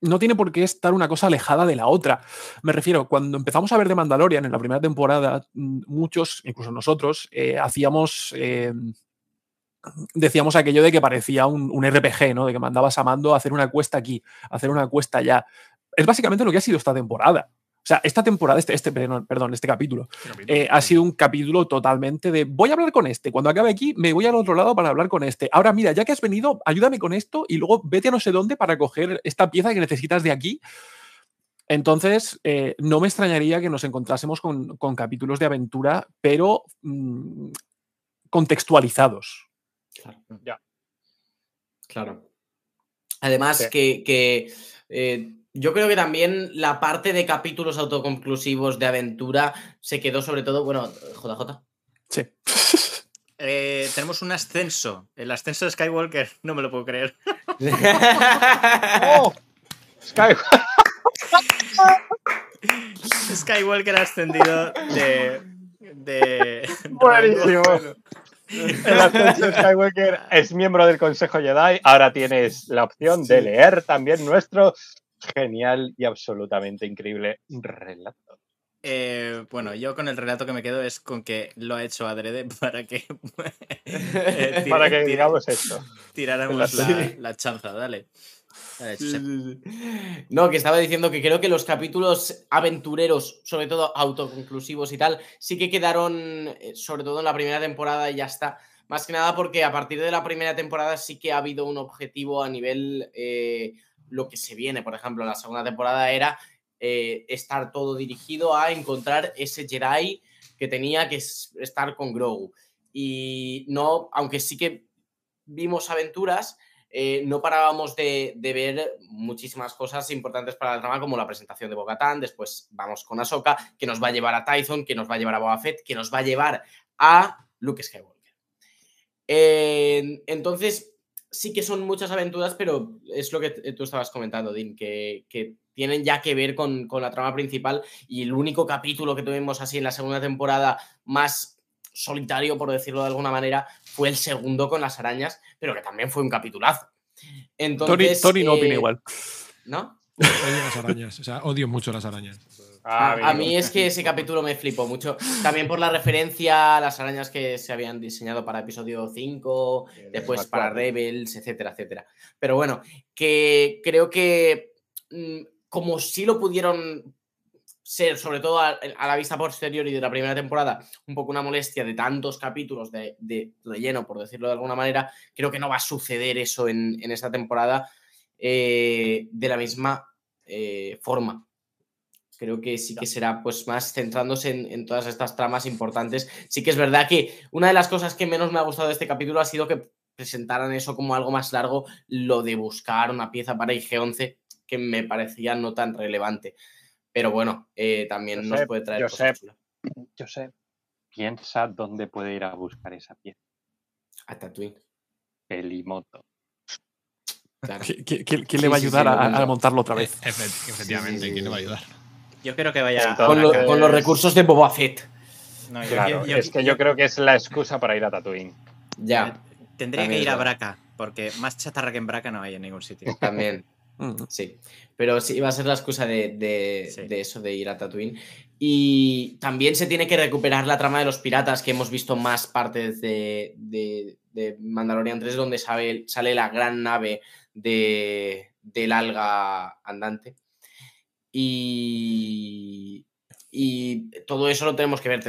no tiene por qué estar una cosa alejada de la otra. Me refiero, cuando empezamos a ver de Mandalorian en la primera temporada, mm, muchos, incluso nosotros, hacíamos. Decíamos aquello de que parecía un, un RPG, ¿no? De que mandabas a mando a hacer una cuesta aquí, a hacer una cuesta allá. Es básicamente lo que ha sido esta temporada. O sea, esta temporada, este, este perdón, este capítulo, eh, ha sido un capítulo totalmente de voy a hablar con este. Cuando acabe aquí, me voy al otro lado para hablar con este. Ahora, mira, ya que has venido, ayúdame con esto y luego vete a no sé dónde para coger esta pieza que necesitas de aquí. Entonces, eh, no me extrañaría que nos encontrásemos con, con capítulos de aventura, pero mm, contextualizados. Ya. Claro. Además, Sí. que, que, eh, yo creo que también la parte de capítulos autoconclusivos de aventura se quedó sobre todo, bueno, JJ. Sí. Eh, tenemos un ascenso. El ascenso de Skywalker. No me lo puedo creer. ¡Oh! Sky- Skywalker ha ascendido de. de Buenísimo. rango. El ascenso Skywalker es miembro del Consejo Jedi. Ahora tienes la opción de leer también nuestro genial y absolutamente increíble relato. Eh, bueno, yo con el relato que me quedo es con que lo ha hecho adrede para que. eh, Para que esto. Tiráramos La- la, la chanza, dale. No, que estaba diciendo que creo que los capítulos aventureros, sobre todo autoconclusivos y tal, sí que quedaron, eh, sobre todo en la primera temporada y ya está. Más que nada porque a partir de la primera temporada sí que ha habido un objetivo a nivel eh, lo que se viene. Por ejemplo, la segunda temporada era eh, estar todo dirigido a encontrar ese Jedi que tenía que es- estar con Grogu. Y no, aunque sí que vimos aventuras, eh, no parábamos de, de ver muchísimas cosas importantes para la trama, como la presentación de Bogatán, después vamos con Ahsoka, que nos va a llevar a Tython, que nos va a llevar a Boba Fett, que nos va a llevar a Luke Skywalker. Eh, entonces, sí que son muchas aventuras, pero es lo que tú estabas comentando, Dean, que, que tienen ya que ver con, con la trama principal y el único capítulo que tuvimos así en la segunda temporada más solitario, por decirlo de alguna manera, fue el segundo con las arañas, pero que también fue un capitulazo. Tony, Entonces, Tony no opina eh, igual. ¿No? Odio las arañas. O sea, odio mucho las arañas. A, a mí es que ese capítulo me flipó mucho. También por la referencia a las arañas que se habían diseñado para episodio 5, después para Rebels, etcétera, etcétera. Pero bueno, que creo que mm, como sí lo pudieron ser, sobre todo a, a la vista posterior y de la primera temporada, un poco una molestia de tantos capítulos de, de relleno, por decirlo de alguna manera, creo que no va a suceder eso en, en esta temporada eh, de la misma eh, forma. Creo que sí que será pues más centrándose en, en todas estas tramas importantes. Sí que es verdad que una de las cosas que menos me ha gustado de este capítulo ha sido que presentaran eso como algo más largo, lo de buscar una pieza para IG-11 que me parecía no tan relevante. Pero bueno, eh, también nos puede traer cosas Josep. Josep, piensa dónde puede ir a buscar esa pieza. A Tatooine. Pelimoto. Claro. ¿Qui- qui- ¿Quién, quién Sí, le va a sí, sí, ayudar a- montarlo otra vez? Efe- efectivamente, ¿quién le va a ayudar? Yo creo que vaya Con, lo- con los recursos de Boba Fett. No, yo- Claro, yo- yo- es que yo creo que es la excusa para ir a Tatooine. Ya. Tendría que ir a. Braca, porque más chatarra que en Braca no hay en ningún sitio. También. Sí. Pero sí, va a ser la excusa de, de- de eso, de ir a Tatooine. Y también se tiene que recuperar la trama de los piratas, que hemos visto más partes de, de, de Mandalorian 3, donde sale, sale la gran nave de, del alga andante. Y, y todo eso lo tenemos que ver.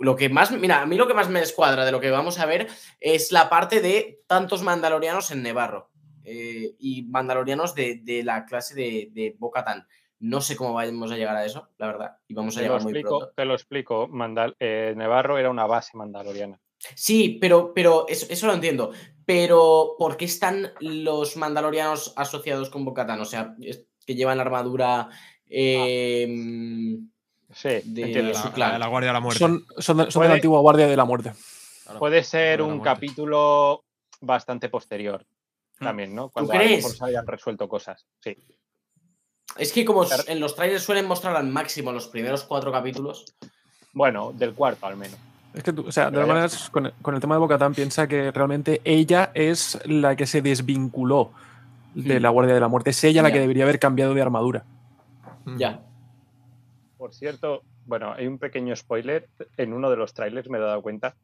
Lo que más, mira, a mí lo que más me descuadra de lo que vamos a ver es la parte de tantos mandalorianos en Nevarro eh, y mandalorianos de, de la clase de, de Bo-Katan. No sé cómo vamos a llegar a eso, la verdad, y vamos a Te lo llegar muy explico, pronto. te lo explico. Mandal eh, Nevarro era una base mandaloriana. Sí, pero, pero eso, eso lo entiendo. Pero, ¿por qué están los mandalorianos asociados con Bo-Katan? O sea, es- que llevan la armadura eh, Sí, de entiendo. su La- clan. La, la Guardia de la Muerte. Son, son, de, son de Puede- la antigua Guardia de la Muerte. Puede ser un muerte. capítulo bastante posterior también, ¿no? Cuando a lo crees? mejor se hayan resuelto cosas. Sí. Es que como en los trailers suelen mostrar al máximo los primeros cuatro capítulos. Bueno, del cuarto al menos. Es que, tú- o sea, de todas maneras, con el, con el tema de Bocatán, piensa que realmente ella es la que se desvinculó de la Guardia de la Muerte. Es ella la que debería haber cambiado de armadura. Ya. Por cierto, bueno, hay un pequeño spoiler. En uno de los trailers me he dado cuenta.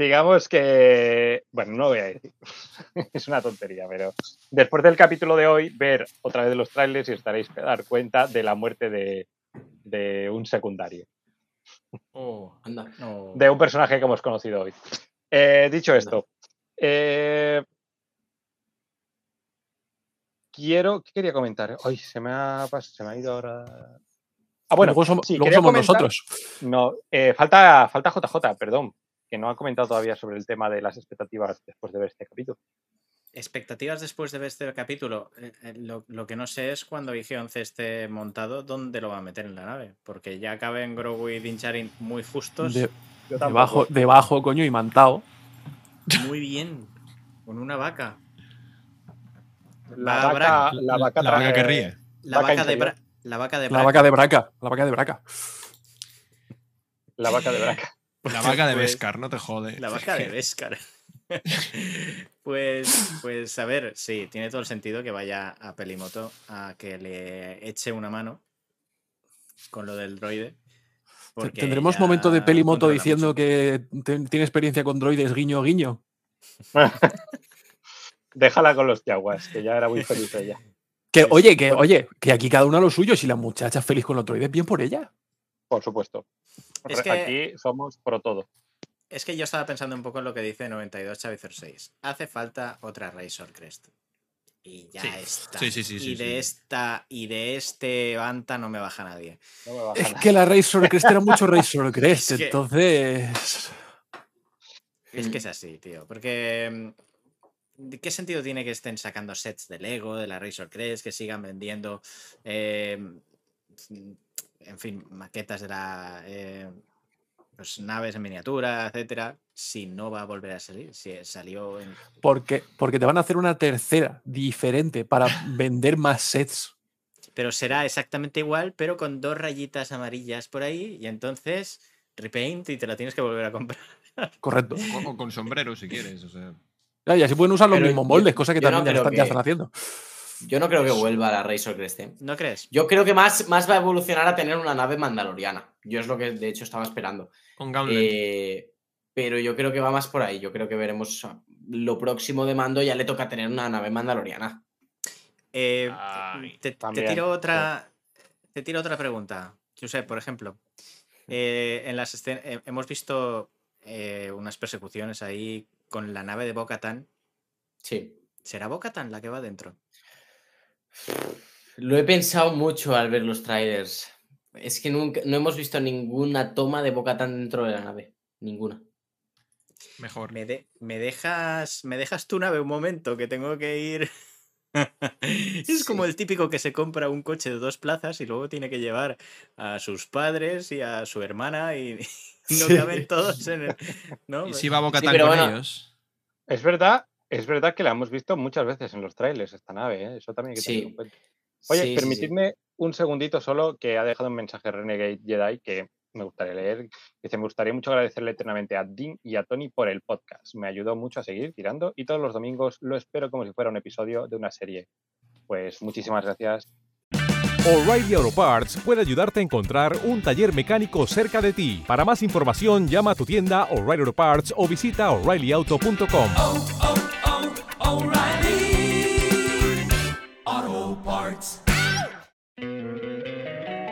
Digamos que. Bueno, no lo voy a decir. es una tontería, pero después del capítulo de hoy, ver otra vez los trailers y estaréis a dar cuenta de la muerte de, de un secundario. Oh, Anda. De un personaje que hemos conocido hoy. Eh, dicho esto, eh, quiero. ¿Qué quería comentar? Ay, se me ha, se me ha ido ahora. Ah, bueno, luego somos, sí, luego quería somos comentar- nosotros. No, eh, falta, falta JJ, perdón, que no ha comentado todavía sobre el tema de las expectativas después de ver este capítulo. Expectativas después de ver este capítulo. Eh, eh, Lo, lo que no sé es cuando IG-11 esté montado, ¿dónde lo va a meter en la nave? Porque ya caben Grogu y Din Djarin muy justos. De- debajo, debajo, coño, y mantado. Muy bien. Con una vaca. La vaca, la vaca, la vaca que ríe. La vaca vaca, de inferior. Bra- la vaca de La Braca. vaca de Braca. La vaca de Braca. La vaca de Braca. La vaca de Pues- Beskar, no te jode. La vaca de Beskar. pues, pues a ver, sí, tiene todo el sentido que vaya a Pelimoto a que le eche una mano con lo del droide. Tendremos momento de Pelimoto diciendo mucho. que tiene experiencia con droides, guiño, guiño. Déjala con los yaguas, que ya era muy feliz ella. Que, oye, que, oye, que aquí cada uno a lo suyo. Si la muchacha es feliz con los droides, bien por ella. Por supuesto. Es que- Aquí somos pro todo. Es que yo estaba pensando un poco en lo que dice 92 Chavizer 6. Hace falta otra Razor Crest. Y ya Sí. está. Sí, sí, sí, y sí, de sí. esta y de este Banta no me baja nadie. No me baja Es nada. que la Razor Crest era mucho Razor Crest, Es que- entonces. Es que es así, tío. Porque. mm, ¿de ¿Qué sentido tiene que estén sacando sets de Lego, de la Razor Crest, que sigan vendiendo. eh, en fin, maquetas de la. eh, pues, naves en miniatura, etcétera, si no va a volver a salir? Si salió en. Porque, porque te van a hacer una tercera diferente para vender más sets. Pero será exactamente igual, pero con dos rayitas amarillas por ahí, y entonces repaint y te la tienes que volver a comprar. Correcto. O, o con sombrero si quieres. O sea. Ah, Y así pueden usar los Pero mismos yo- moldes, cosa que no también ya, ya están haciendo. Yo no creo que vuelva a la Razor Crest. ¿eh? ¿No crees? Yo creo que más, más va a evolucionar a tener una nave mandaloriana. Yo es lo que de hecho estaba esperando. Con. Eh, pero yo creo que va más por ahí. Yo creo que veremos lo próximo de mando. Ya le toca tener una nave mandaloriana. Eh, te, tiro otra. Te tiro otra pregunta. Josep, por ejemplo. eh, en las eh, hemos visto eh, unas persecuciones ahí con la nave de Bo-Katan. Sí. ¿Será Bo-Katan la que va dentro? Lo he pensado mucho al ver los trailers. Es que nunca, no hemos visto ninguna toma de Bocatan dentro de la nave. Ninguna. Mejor. ¿Me, de- me dejas, ¿Me dejas tu nave un momento que tengo que ir? es como el típico que se compra un coche de dos plazas y luego tiene que llevar a sus padres y a su hermana y no Sí. caben todos en el. ¿no? Y si va Bo-Katan pero con bueno, ellos. Es verdad, es verdad que la hemos visto muchas veces en los trailers, esta nave, ¿eh? eso también hay que tenerlo Sí. en cuenta. Oye, Sí, sí, sí. permitidme un segundito solo que ha dejado un mensaje Renegade Jedi que me gustaría leer. Dice, me gustaría mucho agradecerle eternamente a Dean y a Tony por el podcast. Me ayudó mucho a seguir tirando y todos los domingos lo espero como si fuera un episodio de una serie. Pues muchísimas gracias. O'Reilly Auto Parts puede ayudarte a encontrar un taller mecánico cerca de ti. Para más información, llama a tu tienda O'Reilly Auto Parts o visita oreillyauto.com.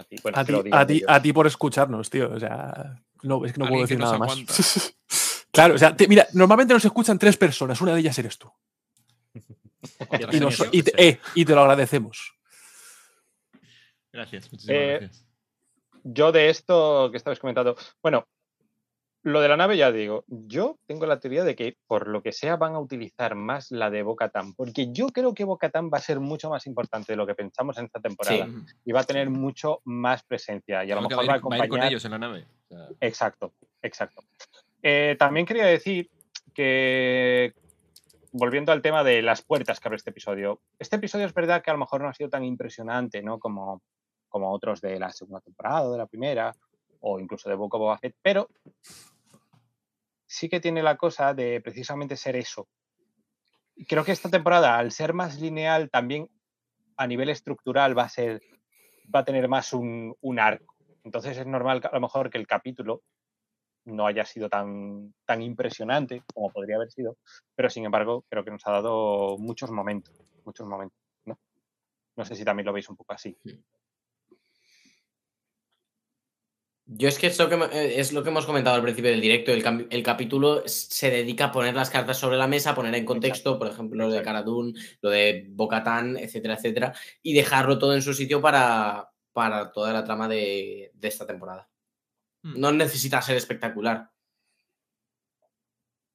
A ti, bueno, A que ti, lo digan a, ti, ellos. a ti por escucharnos, tío. O sea, no, es que no puedo decir nada más. claro, o sea, te- mira, normalmente nos escuchan tres personas, una de ellas eres tú. Otra Y, nos- sería y yo. te, eh, y te lo agradecemos. Gracias, muchísimas Eh, gracias. Yo de esto que estabas comentando, bueno, lo de la nave ya digo, yo tengo la teoría de que por lo que sea van a utilizar más la de Bocatán, porque yo creo que Bocatán va a ser mucho más importante de lo que pensamos en esta temporada Sí. y va a tener mucho más presencia y a lo mejor va va a a ir, va a ir con acompañar. ellos en la nave. O sea, Exacto, exacto. Eh, también quería decir que, volviendo al tema de las puertas que abre este episodio, este episodio es verdad que a lo mejor no ha sido tan impresionante, ¿no? Como, como otros de la segunda temporada o de la primera, o incluso de of Boba Fett, pero sí que tiene la cosa de precisamente ser eso. Creo que esta temporada, al ser más lineal, también a nivel estructural va a ser, va a tener más un, arco. Entonces es normal a lo mejor que el capítulo no haya sido tan, tan impresionante como podría haber sido, pero sin embargo creo que nos ha dado muchos momentos, muchos momentos. ¿no? No sé si también lo veis un poco así. Yo es que es lo que, eh, es lo que hemos comentado al principio del directo. El, el capítulo se dedica a poner las cartas sobre la mesa, poner en contexto, por ejemplo, lo de Cara Dune, lo de Bocatán, etcétera, etcétera, y dejarlo todo en su sitio para, para toda la trama de, de esta temporada. Hmm. No necesita ser espectacular.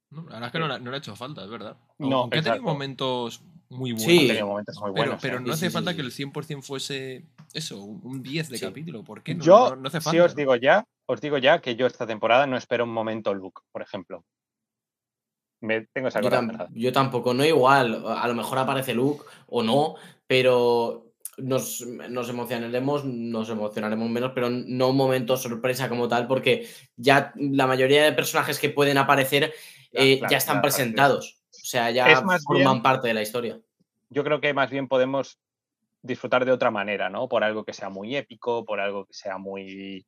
no, la verdad es que no, le- no le ha hecho falta, es verdad. No, Aunque ha tenido momentos muy buenos. Sí. Momentos muy Pero, buenos, pero ¿eh? no Sí, hace sí, falta sí, que el sí. 100% fuese eso, un un 10 de Sí. capítulo. ¿Por qué? No, Yo, no, no hace sí falta. os digo ya, os digo ya que yo esta temporada no espero un momento Luke, por ejemplo. Me tengo esa Yo, tam- yo tampoco, no igual. A lo mejor aparece Luke o no, pero nos, nos emocionaremos, nos emocionaremos menos, pero no un momento sorpresa como tal, porque ya la mayoría de personajes que pueden aparecer Ya, eh, claro, ya están presentados. O sea, ya Es más forman bien- parte de la historia. Yo creo que más bien podemos disfrutar de otra manera, ¿no? Por algo que sea muy épico, por algo que sea muy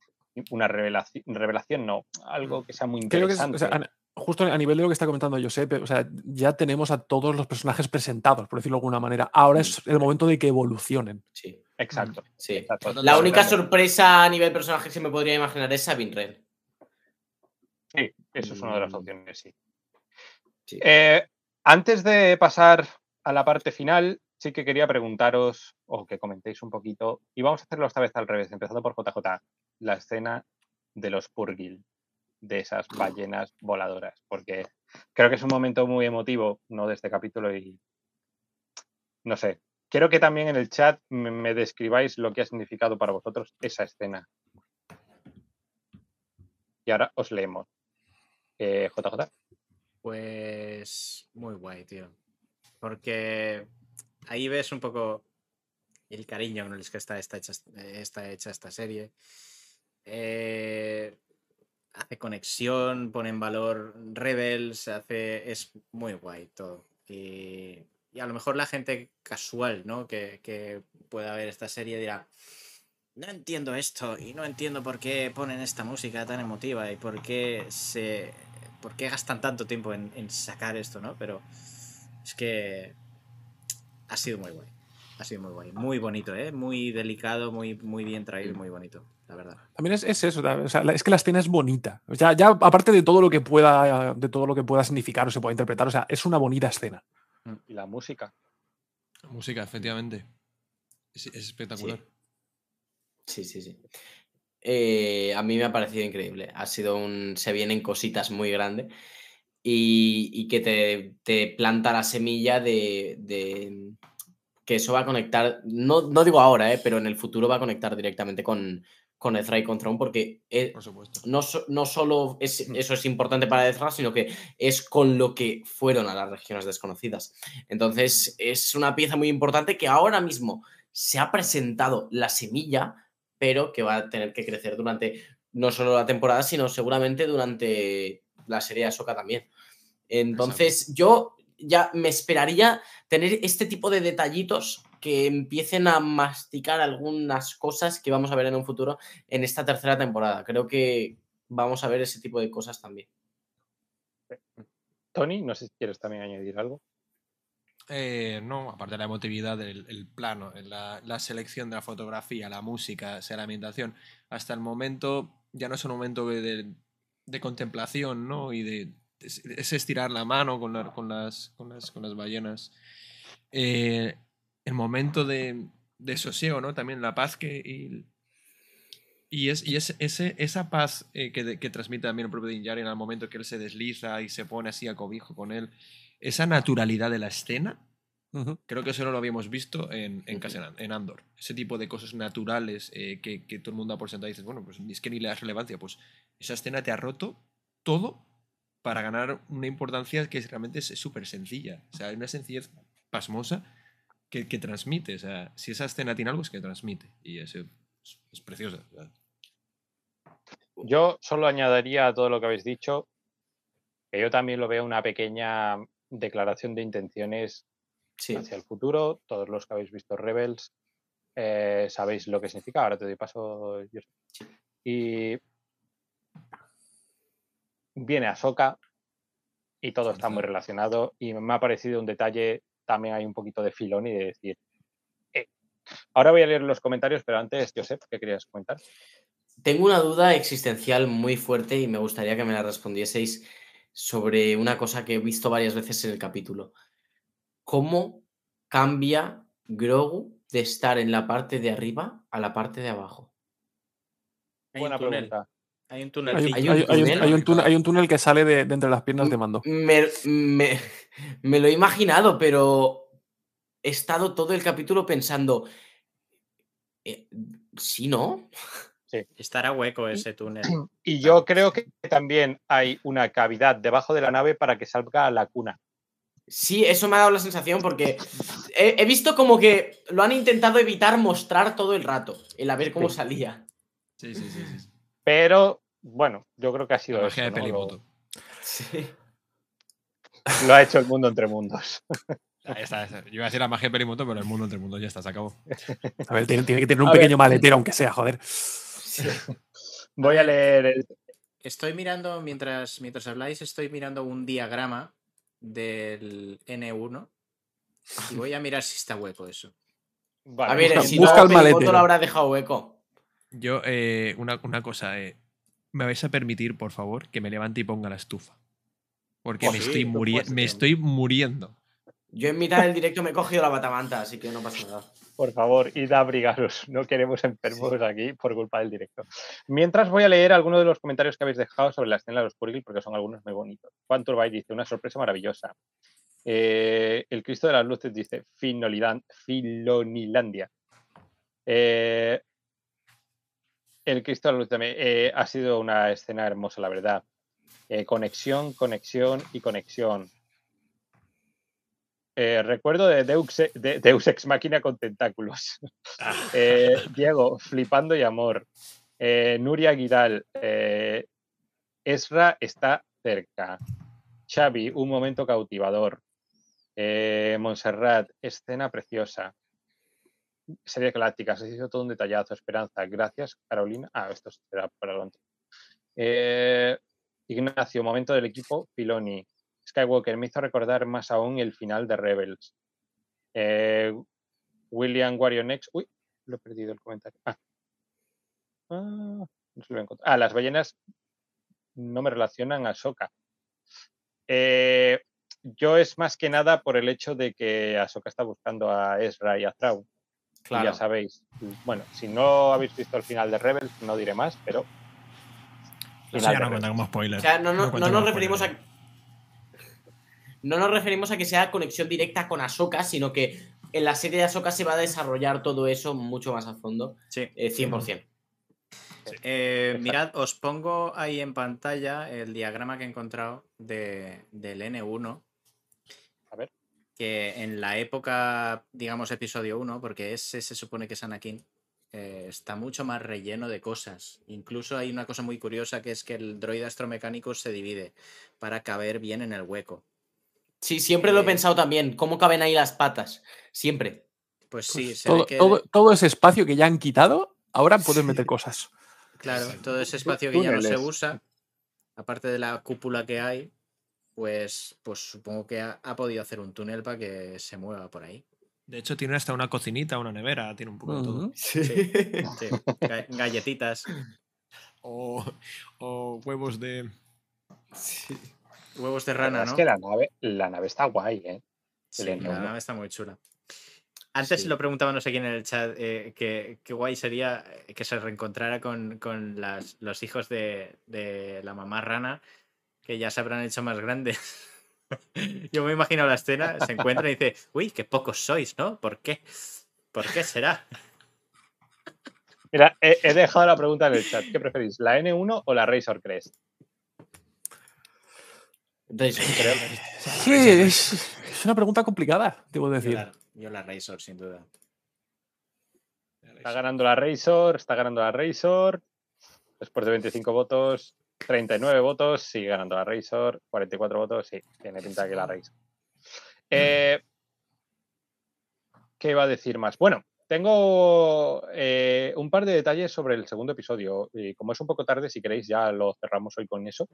una revelación, revelación no, algo que sea muy Creo que es, interesante. o sea, a- justo a nivel de lo que está comentando Josep, o sea, ya tenemos a todos los personajes presentados, por decirlo de alguna manera. Ahora es el momento de que evolucionen. Sí. Exacto. Sí. exacto. La única sorpresa a nivel personaje que se me podría imaginar es Sabine Wren. Sí, eso es una de las Mm. opciones, sí. Sí. Eh, antes de pasar a la parte final, sí que quería preguntaros o que comentéis un poquito, y vamos a hacerlo esta vez al revés, empezando por JJ, la escena de los Purgil, de esas ballenas voladoras, porque creo que es un momento muy emotivo, ¿no? De este capítulo y no sé. Quiero que también en el chat me, describáis lo que ha significado para vosotros esa escena. Y ahora os leemos. Eh, JJ. Pues muy guay, tío. Porque ahí ves un poco el cariño con el que está, está, hecha, está hecha esta serie. Eh, hace conexión, pone en valor Rebels, hace, es muy guay todo. Y, y a lo mejor la gente casual, ¿no? Que, que pueda ver esta serie dirá, no entiendo esto y no entiendo por qué ponen esta música tan emotiva y por qué se por qué gastan tanto tiempo en, en sacar esto, ¿no? Pero es que ha sido muy guay. Ha sido muy guay. Muy bonito, ¿eh? Muy delicado, muy, muy bien traído, muy bonito, la verdad. También es, es eso, o sea, es que la escena es bonita. O sea, ya aparte de todo lo que pueda, de todo lo que pueda significar o se pueda interpretar, o sea, es una bonita escena. Y la música. La música, efectivamente. Es, es espectacular. Sí, sí, sí. Eh, a mí me ha parecido increíble. Ha sido un. Se vienen cositas muy grandes y, y que te, te planta la semilla de, de que eso va a conectar. No, no digo ahora, eh, pero en el futuro va a conectar directamente con, con Ezra y con Thrawn porque eh, no, so- no solo es, eso es importante para Ezra, sino que es con lo que fueron a las regiones desconocidas. Entonces, es una pieza muy importante que ahora mismo se ha presentado la semilla, pero que va a tener que crecer durante no solo la temporada, sino seguramente durante la serie de Ahsoka también. Entonces, yo ya me esperaría tener este tipo de detallitos que empiecen a masticar algunas cosas que vamos a ver en un futuro en esta tercera temporada. Creo que vamos a ver ese tipo de cosas también. Tony, no sé si quieres también añadir algo. Eh, no, aparte de la emotividad el plano, la, la selección de la fotografía, la música, la ambientación, hasta el momento ya no es un momento de, de- contemplación, ¿no? Y de, es, es estirar la mano con, la- con las, con, las, con las ballenas. Eh, el momento de, de sosiego, ¿no? También la paz que... Y, es, y es ese, esa paz eh, que, que transmite también el propio Din Djarin al momento que él se desliza y se pone así a cobijo con él, esa naturalidad de la escena, creo que eso no lo habíamos visto en, en, en Andor. Ese tipo de cosas naturales eh, que, que todo el mundo da por sentado y dices, bueno, pues es que ni le das relevancia. Pues esa escena te ha roto todo para ganar una importancia que es- realmente es súper sencilla. O sea, hay una sencillez pasmosa que, que transmite. O sea, si esa escena tiene algo es que transmite. Y eso es, es preciosa. Yo solo añadiría a todo lo que habéis dicho que yo también lo veo una pequeña declaración de intenciones hacia el futuro. Todos los que habéis visto Rebels eh, sabéis lo que significa. Ahora te doy paso. Y viene Ahsoka y todo está muy relacionado y me ha parecido un detalle, también hay un poquito de filón y de decir... eh, Ahora voy a leer los comentarios, pero antes, Josep, ¿qué querías comentar? Tengo una duda existencial muy fuerte y me gustaría que me la respondieseis sobre una cosa que he visto varias veces en el capítulo. ¿Cómo cambia Grogu de estar en la parte de arriba a la parte de abajo? Hay Buena un túnel. pregunta. Hay un túnel. Hay un, Hay hay- un hay un- túnel. hay un túnel, hay un túnel que sale de, de entre las piernas de mando. Me, me- me lo he imaginado, pero he estado todo el capítulo pensando, eh, ¿sí, no? Estará hueco ese túnel. Y yo creo que también hay una cavidad debajo de la nave para que salga la cuna. Sí, eso me ha dado la sensación porque he, he visto como que lo han intentado evitar mostrar todo el rato, el a ver cómo Sí. salía. Sí, sí, sí. sí. Pero bueno, yo creo que ha sido La eso, magia de ¿no? Pelimoto. Sí. Lo, lo ha hecho el mundo entre mundos. Ahí está, está. Yo iba a decir la magia de Pelimoto, pero el mundo entre mundos ya está, se acabó. A ver, tiene, tiene que tener un A ver. pequeño maletero, aunque sea, joder. Voy a leer el- Estoy mirando, mientras, mientras habláis, estoy mirando un diagrama del N1 y voy a mirar si está hueco eso. a ver, busca- si busca no, el maletero. lo habrá dejado hueco. Yo, eh, una, una cosa, eh, ¿me vais a permitir, por favor, que me levante y ponga la estufa? Porque Oh, me, sí, estoy me estoy muriendo. Yo en mitad del directo me he cogido la batamanta, así que no pasa nada. Por favor, id a abrigaros. No queremos enfermos aquí por culpa del directo. Mientras voy a leer algunos de los comentarios que habéis dejado sobre la escena de los Purgil, porque son algunos muy bonitos. Juan Turbay dice, una sorpresa maravillosa. Eh, el Cristo de las Luces dice, Filonilandia. Eh, el Cristo de las Luces también. eh, ha sido una escena hermosa, la verdad. Eh, conexión, conexión y conexión. Eh, recuerdo de Deus, de- Deus Ex Máquina con tentáculos. Eh, Diego, flipando y amor. Eh, Nuria Guidal, Esra está cerca. Xavi, un momento cautivador. Montserrat, escena preciosa. Serie galáctica, se hizo todo un detallazo. Esperanza, gracias, Carolina. Ah, esto será para Ignacio, momento del equipo, Filoni. Skywalker me hizo recordar más aún el final de Rebels. Eh, William Warionex. Uy, lo he perdido el comentario. Ah. Ah, no se lo encontrar. Ah, las ballenas no me relacionan a Ahsoka. Eh, yo es más que nada por el hecho de que Ahsoka está buscando a Ezra y a Thrawn. Y Claro. ya sabéis. Bueno, si no habéis visto el final de Rebels, no diré más, pero. Eso ya no Rebels. cuenta como spoiler. O sea, no, no- no cuenta nos referimos spoiler. a. No nos referimos a que sea conexión directa con Ahsoka, sino que en la serie de Ahsoka se va a desarrollar todo eso mucho más a fondo. Sí. eh, 100%. Eh, mirad, os pongo ahí en pantalla el diagrama que he encontrado de, del N1. A ver. Que en la época, digamos, episodio 1, porque ese se supone que es Anakin, eh, está mucho más relleno de cosas. Incluso hay una cosa muy curiosa que es que el droide astromecánico se divide para caber bien en el hueco. Sí, siempre lo he Eh, pensado también. ¿Cómo caben ahí las patas? Siempre. Pues sí, se todo, ve que. todo- todo ese espacio que ya han quitado, ahora pueden meter cosas. Claro, todo ese espacio que ya no se usa, aparte de la cúpula que hay, pues, pues supongo que ha, ha podido hacer un túnel para que se mueva por ahí. De hecho, tiene hasta una cocinita, una nevera, tiene un poco de todo. Sí, sí. Ga- Galletitas. O, o huevos de. Huevos de rana, ¿no? Es que la nave, la nave está guay, ¿eh? Sí, la N1. nave está muy chula. Antes Sí. lo preguntaba no sé quién en el chat, eh, que, qué guay sería que se reencontrara con, con las- los hijos de, de la mamá rana, que ya se habrán hecho más grandes. Yo me imagino la escena, se encuentra y dice, uy, qué pocos sois, ¿no? ¿Por qué? ¿Por qué será? Mira, he, he dejado la pregunta en el chat. ¿Qué preferís, la N1 o la Razor Crest? Creo- Sí, es, es una pregunta complicada, debo Yo decir. la, yo la Razor, sin duda. Está ganando la Razor, está ganando la Razor. Después de 25 votos, 39 votos, sigue ganando la Razor. 44 votos, sí, tiene pinta que la Razor. Eh, ¿Qué iba a decir más? Bueno, tengo eh, un par de detalles sobre el segundo episodio. Y como es un poco tarde, si queréis, ya lo cerramos hoy con eso.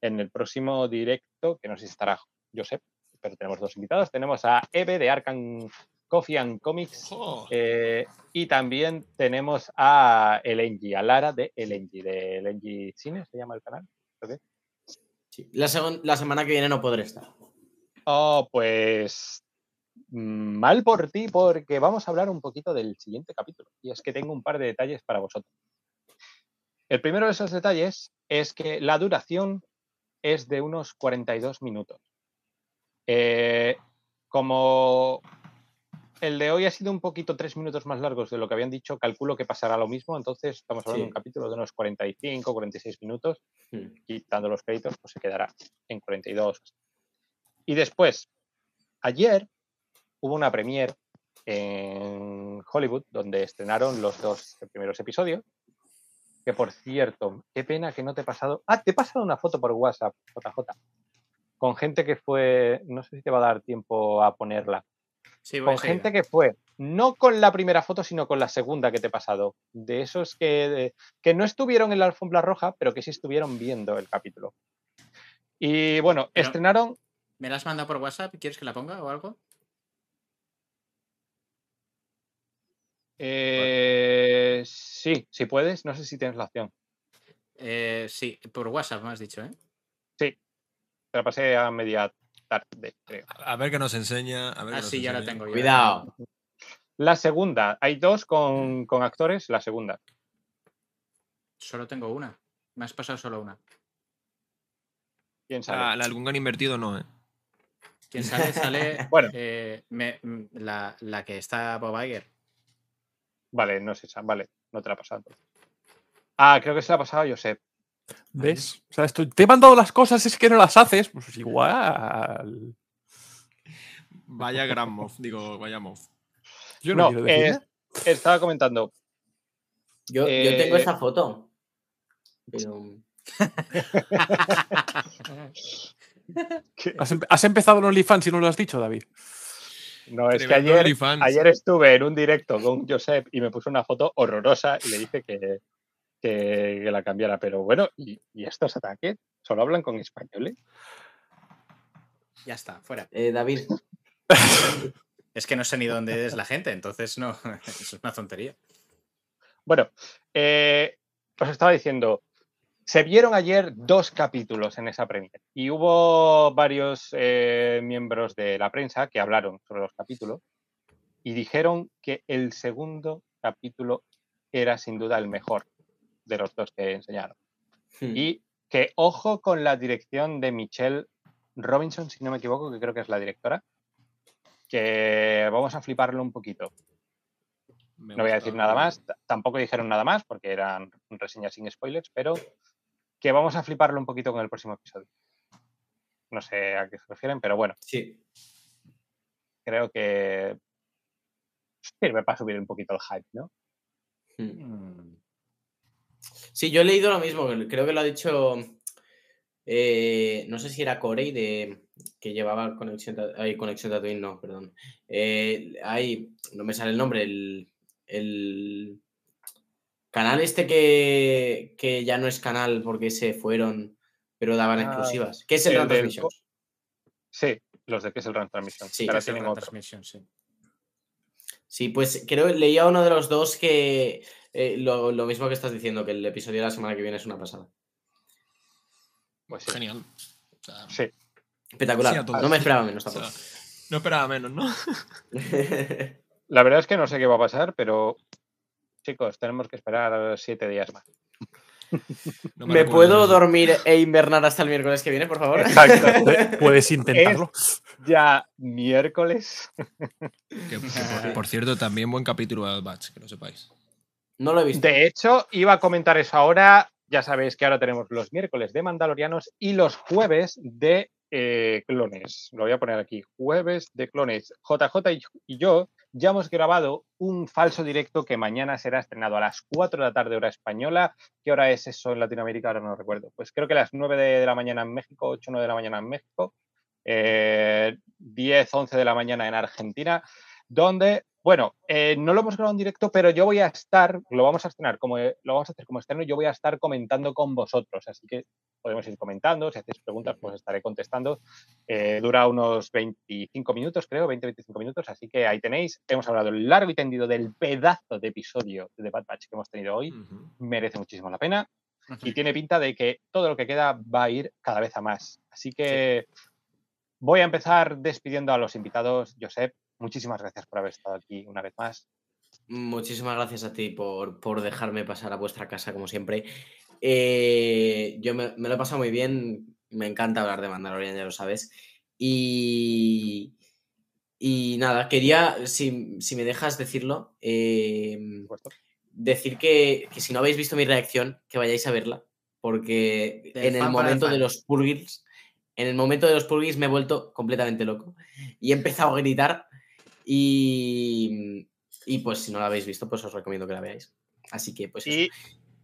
En el próximo directo, que no sé si estará Josep, pero tenemos dos invitados. Tenemos a Eve de Arkham Coffee and Comics. eh, y también tenemos a Elengi, a Lara de Elengi, de Elengi Cine, se llama el canal. creo que. La, la semana que viene no podré estar. Oh, pues mm, mal por ti, porque vamos a hablar un poquito del siguiente capítulo. Y es que tengo un par de detalles para vosotros. El primero de esos detalles es que la duración es de unos 42 minutos. Eh, como el de hoy ha sido un poquito tres minutos más largos de lo que habían dicho, calculo que pasará lo mismo. Entonces, estamos hablando de un capítulo de unos 45, 46 minutos. Mm. Quitando los créditos, pues se quedará en 42. Y después, ayer hubo una premiere en Hollywood donde estrenaron los dos primeros episodios. Que por cierto, qué pena que no te he pasado. Ah, te he pasado una foto por WhatsApp, JJ. Con gente que fue. No sé si te va a dar tiempo a ponerla. Sí, con gente que fue, no con la primera foto, sino con la segunda que te he pasado. De esos que, de- que no estuvieron en la alfombra roja, pero que sí estuvieron viendo el capítulo. Y bueno, Pero- estrenaron. ¿Me la has mandado por WhatsApp? ¿Quieres que la ponga o algo? eh, sí, si puedes, no sé si tienes la opción. Eh, sí, por WhatsApp me has dicho, ¿eh? Sí, te la pasé a media tarde, creo. A ver qué nos enseña. A ver Ah, sí, ya la tengo. Cuidado. La segunda, hay dos con, con actores, la segunda. Solo tengo una. Me has pasado solo una. ¿Quién sabe? Ah, la algún invertido no, ¿eh? Quien sale, sale. Bueno. eh, me- mm, la, la que está Bob Iger. Vale, no sé, esa, vale, no te la ha pasado. entonces. Ah, creo que se la ha pasado a Josep. ¿Ves? O sea, esto- te he mandado las cosas, es que no las haces. Pues igual. Vaya gran mof, digo, vaya mof. Yo no, decir eh, estaba comentando. Yo, yo Eh, tengo esta foto. Pero... Has, empe- has empezado en OnlyFans y no lo has dicho, David. No, es que ayer, ayer estuve en un directo con Josep y me puso una foto horrorosa y le dije que, que, que la cambiara. Pero bueno, ¿y, y estos ataques? ¿Solo hablan con españoles? Ya está, fuera. Eh, David, Es que no sé ni dónde es la gente, entonces no. Es una tontería. Bueno, eh, os estaba diciendo, se vieron ayer dos capítulos en esa prensa y hubo varios eh, miembros de la prensa que hablaron sobre los capítulos y dijeron que el segundo capítulo era sin duda el mejor de los dos que enseñaron. Hmm. Y que ojo con la dirección de Michelle Robinson, si no me equivoco, que creo que es la directora, que vamos a fliparlo un poquito. Me No voy a decir nada más, tampoco dijeron nada más porque eran reseñas sin spoilers, pero que vamos a fliparlo un poquito con el próximo episodio. No sé a qué se refieren, pero bueno, sí. creo que sirve para subir un poquito el hype, ¿no? Hmm. Sí, yo he leído lo mismo. Creo que lo ha dicho. eh, no sé si era Corey de que llevaba conexión. Ay, conexión Tatooine, no, perdón. Eh, ay, no me sale el nombre. El, el canal este que, que ya no es canal porque se fueron, pero daban Ah, exclusivas. ¿Qué es el, el Run Transmissions? Sí, los de que es el Run Transmission. Sí, ahora es el Run otro. Transmission, sí. Sí, pues creo leía uno de los dos que eh, lo, lo mismo que estás diciendo, que el episodio de la semana que viene es una pasada. Pues sí. Genial. O sea, Sí. Espectacular. Sí no me esperaba menos o sea, tampoco. no esperaba menos, ¿no? La verdad es que no sé qué va a pasar, pero chicos, tenemos que esperar siete días más. No ¿Me puedo dormir e invernar hasta el miércoles que viene, por favor? Exacto. Puedes intentarlo. Es ya miércoles. Que- que por, por cierto, también buen capítulo de Bad Batch, que lo sepáis. No lo he visto. De hecho, iba a comentar eso ahora. Ya sabéis que ahora tenemos los miércoles de Mandalorianos y los jueves de eh, clones. Lo voy a poner aquí. Jueves de clones. JJ y yo ya hemos grabado un falso directo que mañana será estrenado a las 4 de la tarde hora española. ¿Qué hora es eso en Latinoamérica? Ahora no recuerdo. Pues creo que las 9 de, la mañana en México, 8 o 9 de la mañana en México, eh, 10, 11 de la mañana en Argentina, donde, bueno, eh, no lo hemos grabado en directo, pero yo voy a estar, lo vamos a estrenar como lo vamos a hacer como externo, y yo voy a estar comentando con vosotros, así que podemos ir comentando, si hacéis preguntas, pues estaré contestando. Eh, dura unos 25 minutos, creo, 20-25 minutos, así que ahí tenéis. Hemos hablado largo y tendido del pedazo de episodio de Bad Batch que hemos tenido hoy. Merece muchísimo la pena y tiene pinta de que todo lo que queda va a ir cada vez a más. Así que voy a empezar despidiendo a los invitados. Josep, muchísimas gracias por haber estado aquí una vez más. Muchísimas gracias a ti por, por dejarme pasar a vuestra casa, como siempre. Eh, yo me, me lo he pasado muy bien. Me encanta hablar de Mandalorian, ya lo sabes. Y, y nada, quería, si, si me dejas decirlo, eh, decir que, que si no habéis visto mi reacción, que vayáis a verla. Porque en el momento de los Purgils, en el momento de los Purgils me he vuelto completamente loco. Y he empezado a gritar. Y, y pues si no la habéis visto, pues os recomiendo que la veáis. Así que pues eso. Y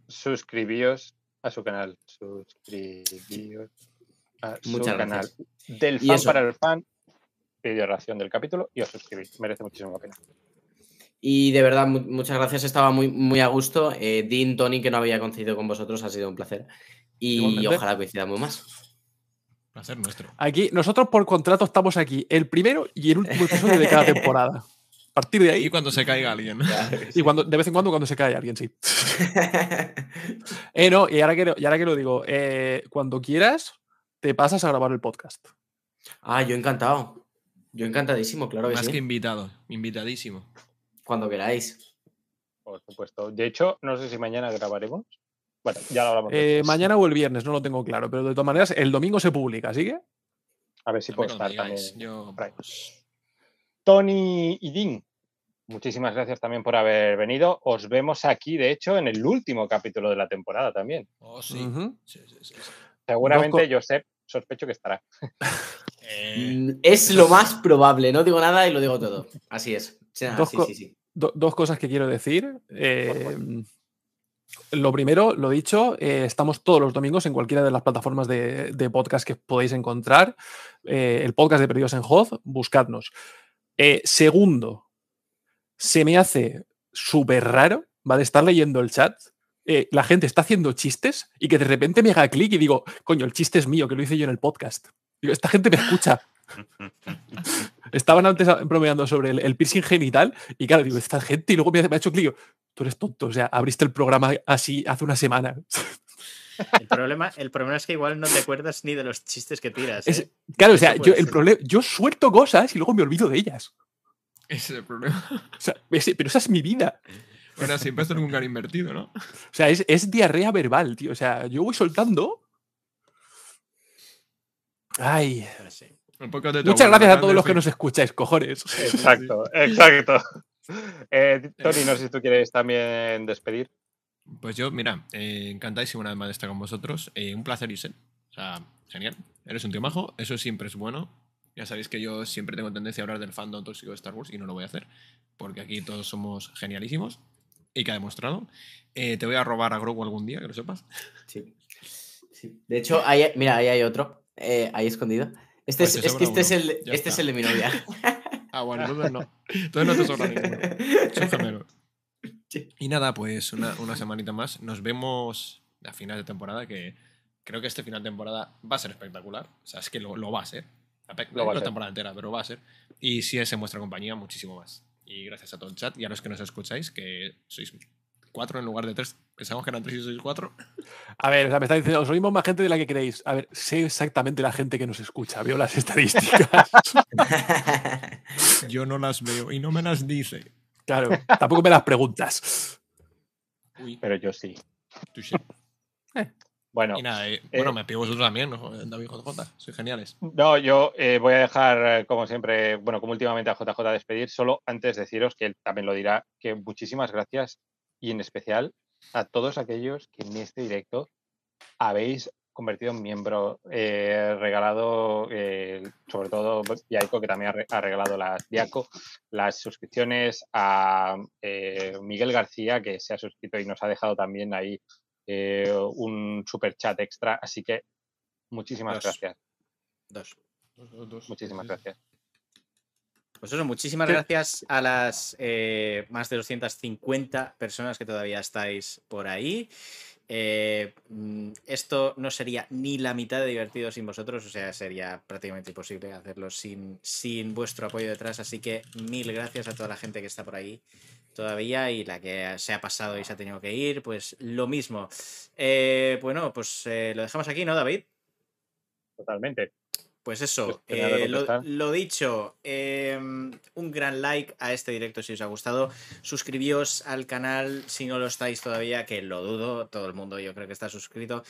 suscribíos a su canal. Suscribíos a su canal. Del fan para el fan. Video reacción del capítulo y os suscribís. Merece muchísimo la pena. Y de verdad, mu- muchas gracias. Estaba muy, muy a gusto. Eh, Dean, Tony, que no había coincidido con vosotros, ha sido un placer. Y ojalá coincidamos más. Placer nuestro. Aquí, nosotros por contrato estamos aquí el primero y el último episodio de cada temporada. A partir de ahí. Y cuando se caiga alguien. Y cuando, de vez en cuando cuando se cae alguien, sí. eh, no, y ahora que, lo- y ahora que lo digo, eh, cuando quieras, te pasas a grabar el podcast. Ah, yo encantado. Yo encantadísimo, claro que Más sí. que invitado, invitadísimo. Cuando queráis. Por supuesto. De hecho, no sé si mañana grabaremos. Bueno, ya lo hablamos. Eh, mañana o el viernes, no lo tengo claro, pero de todas maneras, el domingo se publica, ¿así que? A ver si No puedo estar digáis, también. yo-. Tony y Dean, muchísimas gracias también por haber venido. Os vemos aquí, de hecho, en el último capítulo de la temporada también. Oh, sí. Sí, sí, sí, sí. Seguramente Josep sospecho que estará. Eh, Es lo más probable, no digo nada y lo digo todo. Así es. Sí, ah, Dos sí, co- sí, sí. do- dos cosas que quiero decir. Eh, lo primero, lo dicho, eh, estamos todos los domingos en cualquiera de las plataformas de, de podcast que podéis encontrar. Eh, el podcast de Perdidos en Hoz, buscadnos. Eh, segundo, se me hace súper raro, ¿vale? Estar leyendo el chat. la gente está haciendo chistes y que de repente me haga clic y digo, coño, el chiste es mío, que lo hice yo en el podcast. Digo, esta gente me escucha. Estaban antes bromeando sobre el, el piercing genital y claro, digo, esta gente y luego me ha, me ha hecho clic. Tú eres tonto, o sea, abriste el programa así hace una semana. El problema, el problema es que igual no te acuerdas ni de los chistes que tiras. Es- ¿eh? claro, o sea, yo, el problema, yo suelto cosas y luego me olvido de ellas. Ese es el problema. O sea, ese- pero esa es mi vida. Bueno, siempre esto nunca han invertido, ¿no? O sea, es, es diarrea verbal, tío. O sea, yo voy soltando. Ay. De tu Muchas abuela, gracias a todos los que nos escucháis, cojones. Exacto, exacto. Eh, Tony, no sé si tú quieres también despedir. Pues yo, mira, eh, encantadísimo una vez más de estar con vosotros. Eh, un placer, Isen. O sea, genial. Eres un tío majo, eso siempre es bueno. Ya sabéis que yo siempre tengo tendencia a hablar del fandom tóxico de Star Wars y no lo voy a hacer, porque aquí todos somos genialísimos y que ha demostrado. Eh, te voy a robar a Grogu algún día, que lo sepas. Sí. sí. De hecho, ahí, mira, ahí hay otro. eh, ahí escondido. Este Pues es, te es que este es el, Ya este es el de mi novia. Ah, bueno, entonces no. Entonces no te sobra ninguno. Son gemelos. Y nada, pues una, una semanita más. Nos vemos a final de temporada, que creo que este final de temporada va a ser espectacular. O sea, es que lo, lo va a ser. La, Lo va a la ser. temporada entera, pero va a ser. Y si es en vuestra compañía, muchísimo más. Y gracias a todo el chat y a los que nos escucháis, que sois cuatro en lugar de tres. Pensamos que eran tres y sois cuatro. A ver, o sea, me está diciendo, os oímos más gente de la que creéis. A ver, sé exactamente la gente que nos escucha, veo las estadísticas. Yo no las veo y no me las dice. Claro, tampoco me las preguntas. Uy, Pero yo sí. touché. Bueno, Y nada, eh, eh, bueno, me pido vosotros también, ¿no? David JJ. Sois geniales. No, yo eh, voy a dejar, eh, como siempre, bueno, como últimamente a JJ despedir, solo antes deciros que él también lo dirá, que muchísimas gracias y en especial a todos aquellos que en este directo habéis convertido en miembro, eh, regalado, eh, sobre todo Diaco, que también ha, re- ha regalado las Diaco, las suscripciones a eh, Miguel García, que se ha suscrito y nos ha dejado también ahí eh, un super chat extra. Así que muchísimas Dos. gracias. Dos. Muchísimas gracias. Pues eso, muchísimas ¿Qué? gracias a las eh, más de 250 personas que todavía estáis por ahí. Eh, mm, esto no sería ni la mitad de divertido sin vosotros, o sea, sería prácticamente imposible hacerlo sin, sin vuestro apoyo detrás. Así que mil gracias a toda la gente que está por ahí todavía y la que se ha pasado y se ha tenido que ir, pues lo mismo. Eh, bueno, pues eh, lo dejamos aquí, ¿no, David? Totalmente. Pues eso, eh, lo, dicho, eh, un gran like a este directo si os ha gustado. Suscribíos al canal si no lo estáis todavía, que lo dudo, todo el mundo yo creo que está suscrito.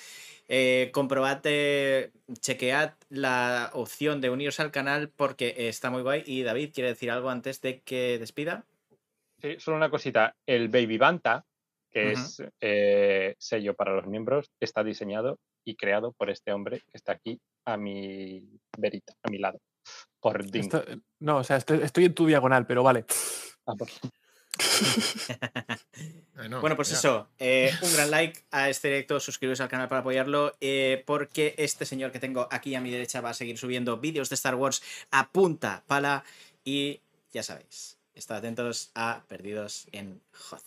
Eh, comprobad, chequead la opción de uniros al canal porque está muy guay. Y David, ¿quiere decir algo antes de que despida? Sí, solo una cosita. El Baby Banta, que es eh, sello para los miembros, está diseñado y creado por este hombre que está aquí a mi verita, a mi lado. Por Ding. Esto- no, o sea, estoy, estoy en tu diagonal, pero vale. Ah, por- bueno, pues eso, eh, un gran like a este directo, suscribiros al canal para apoyarlo, eh, porque este señor que tengo aquí a mi derecha va a seguir subiendo vídeos de Star Wars a punta pala y ya sabéis, estad atentos a Perdidos en Hoth.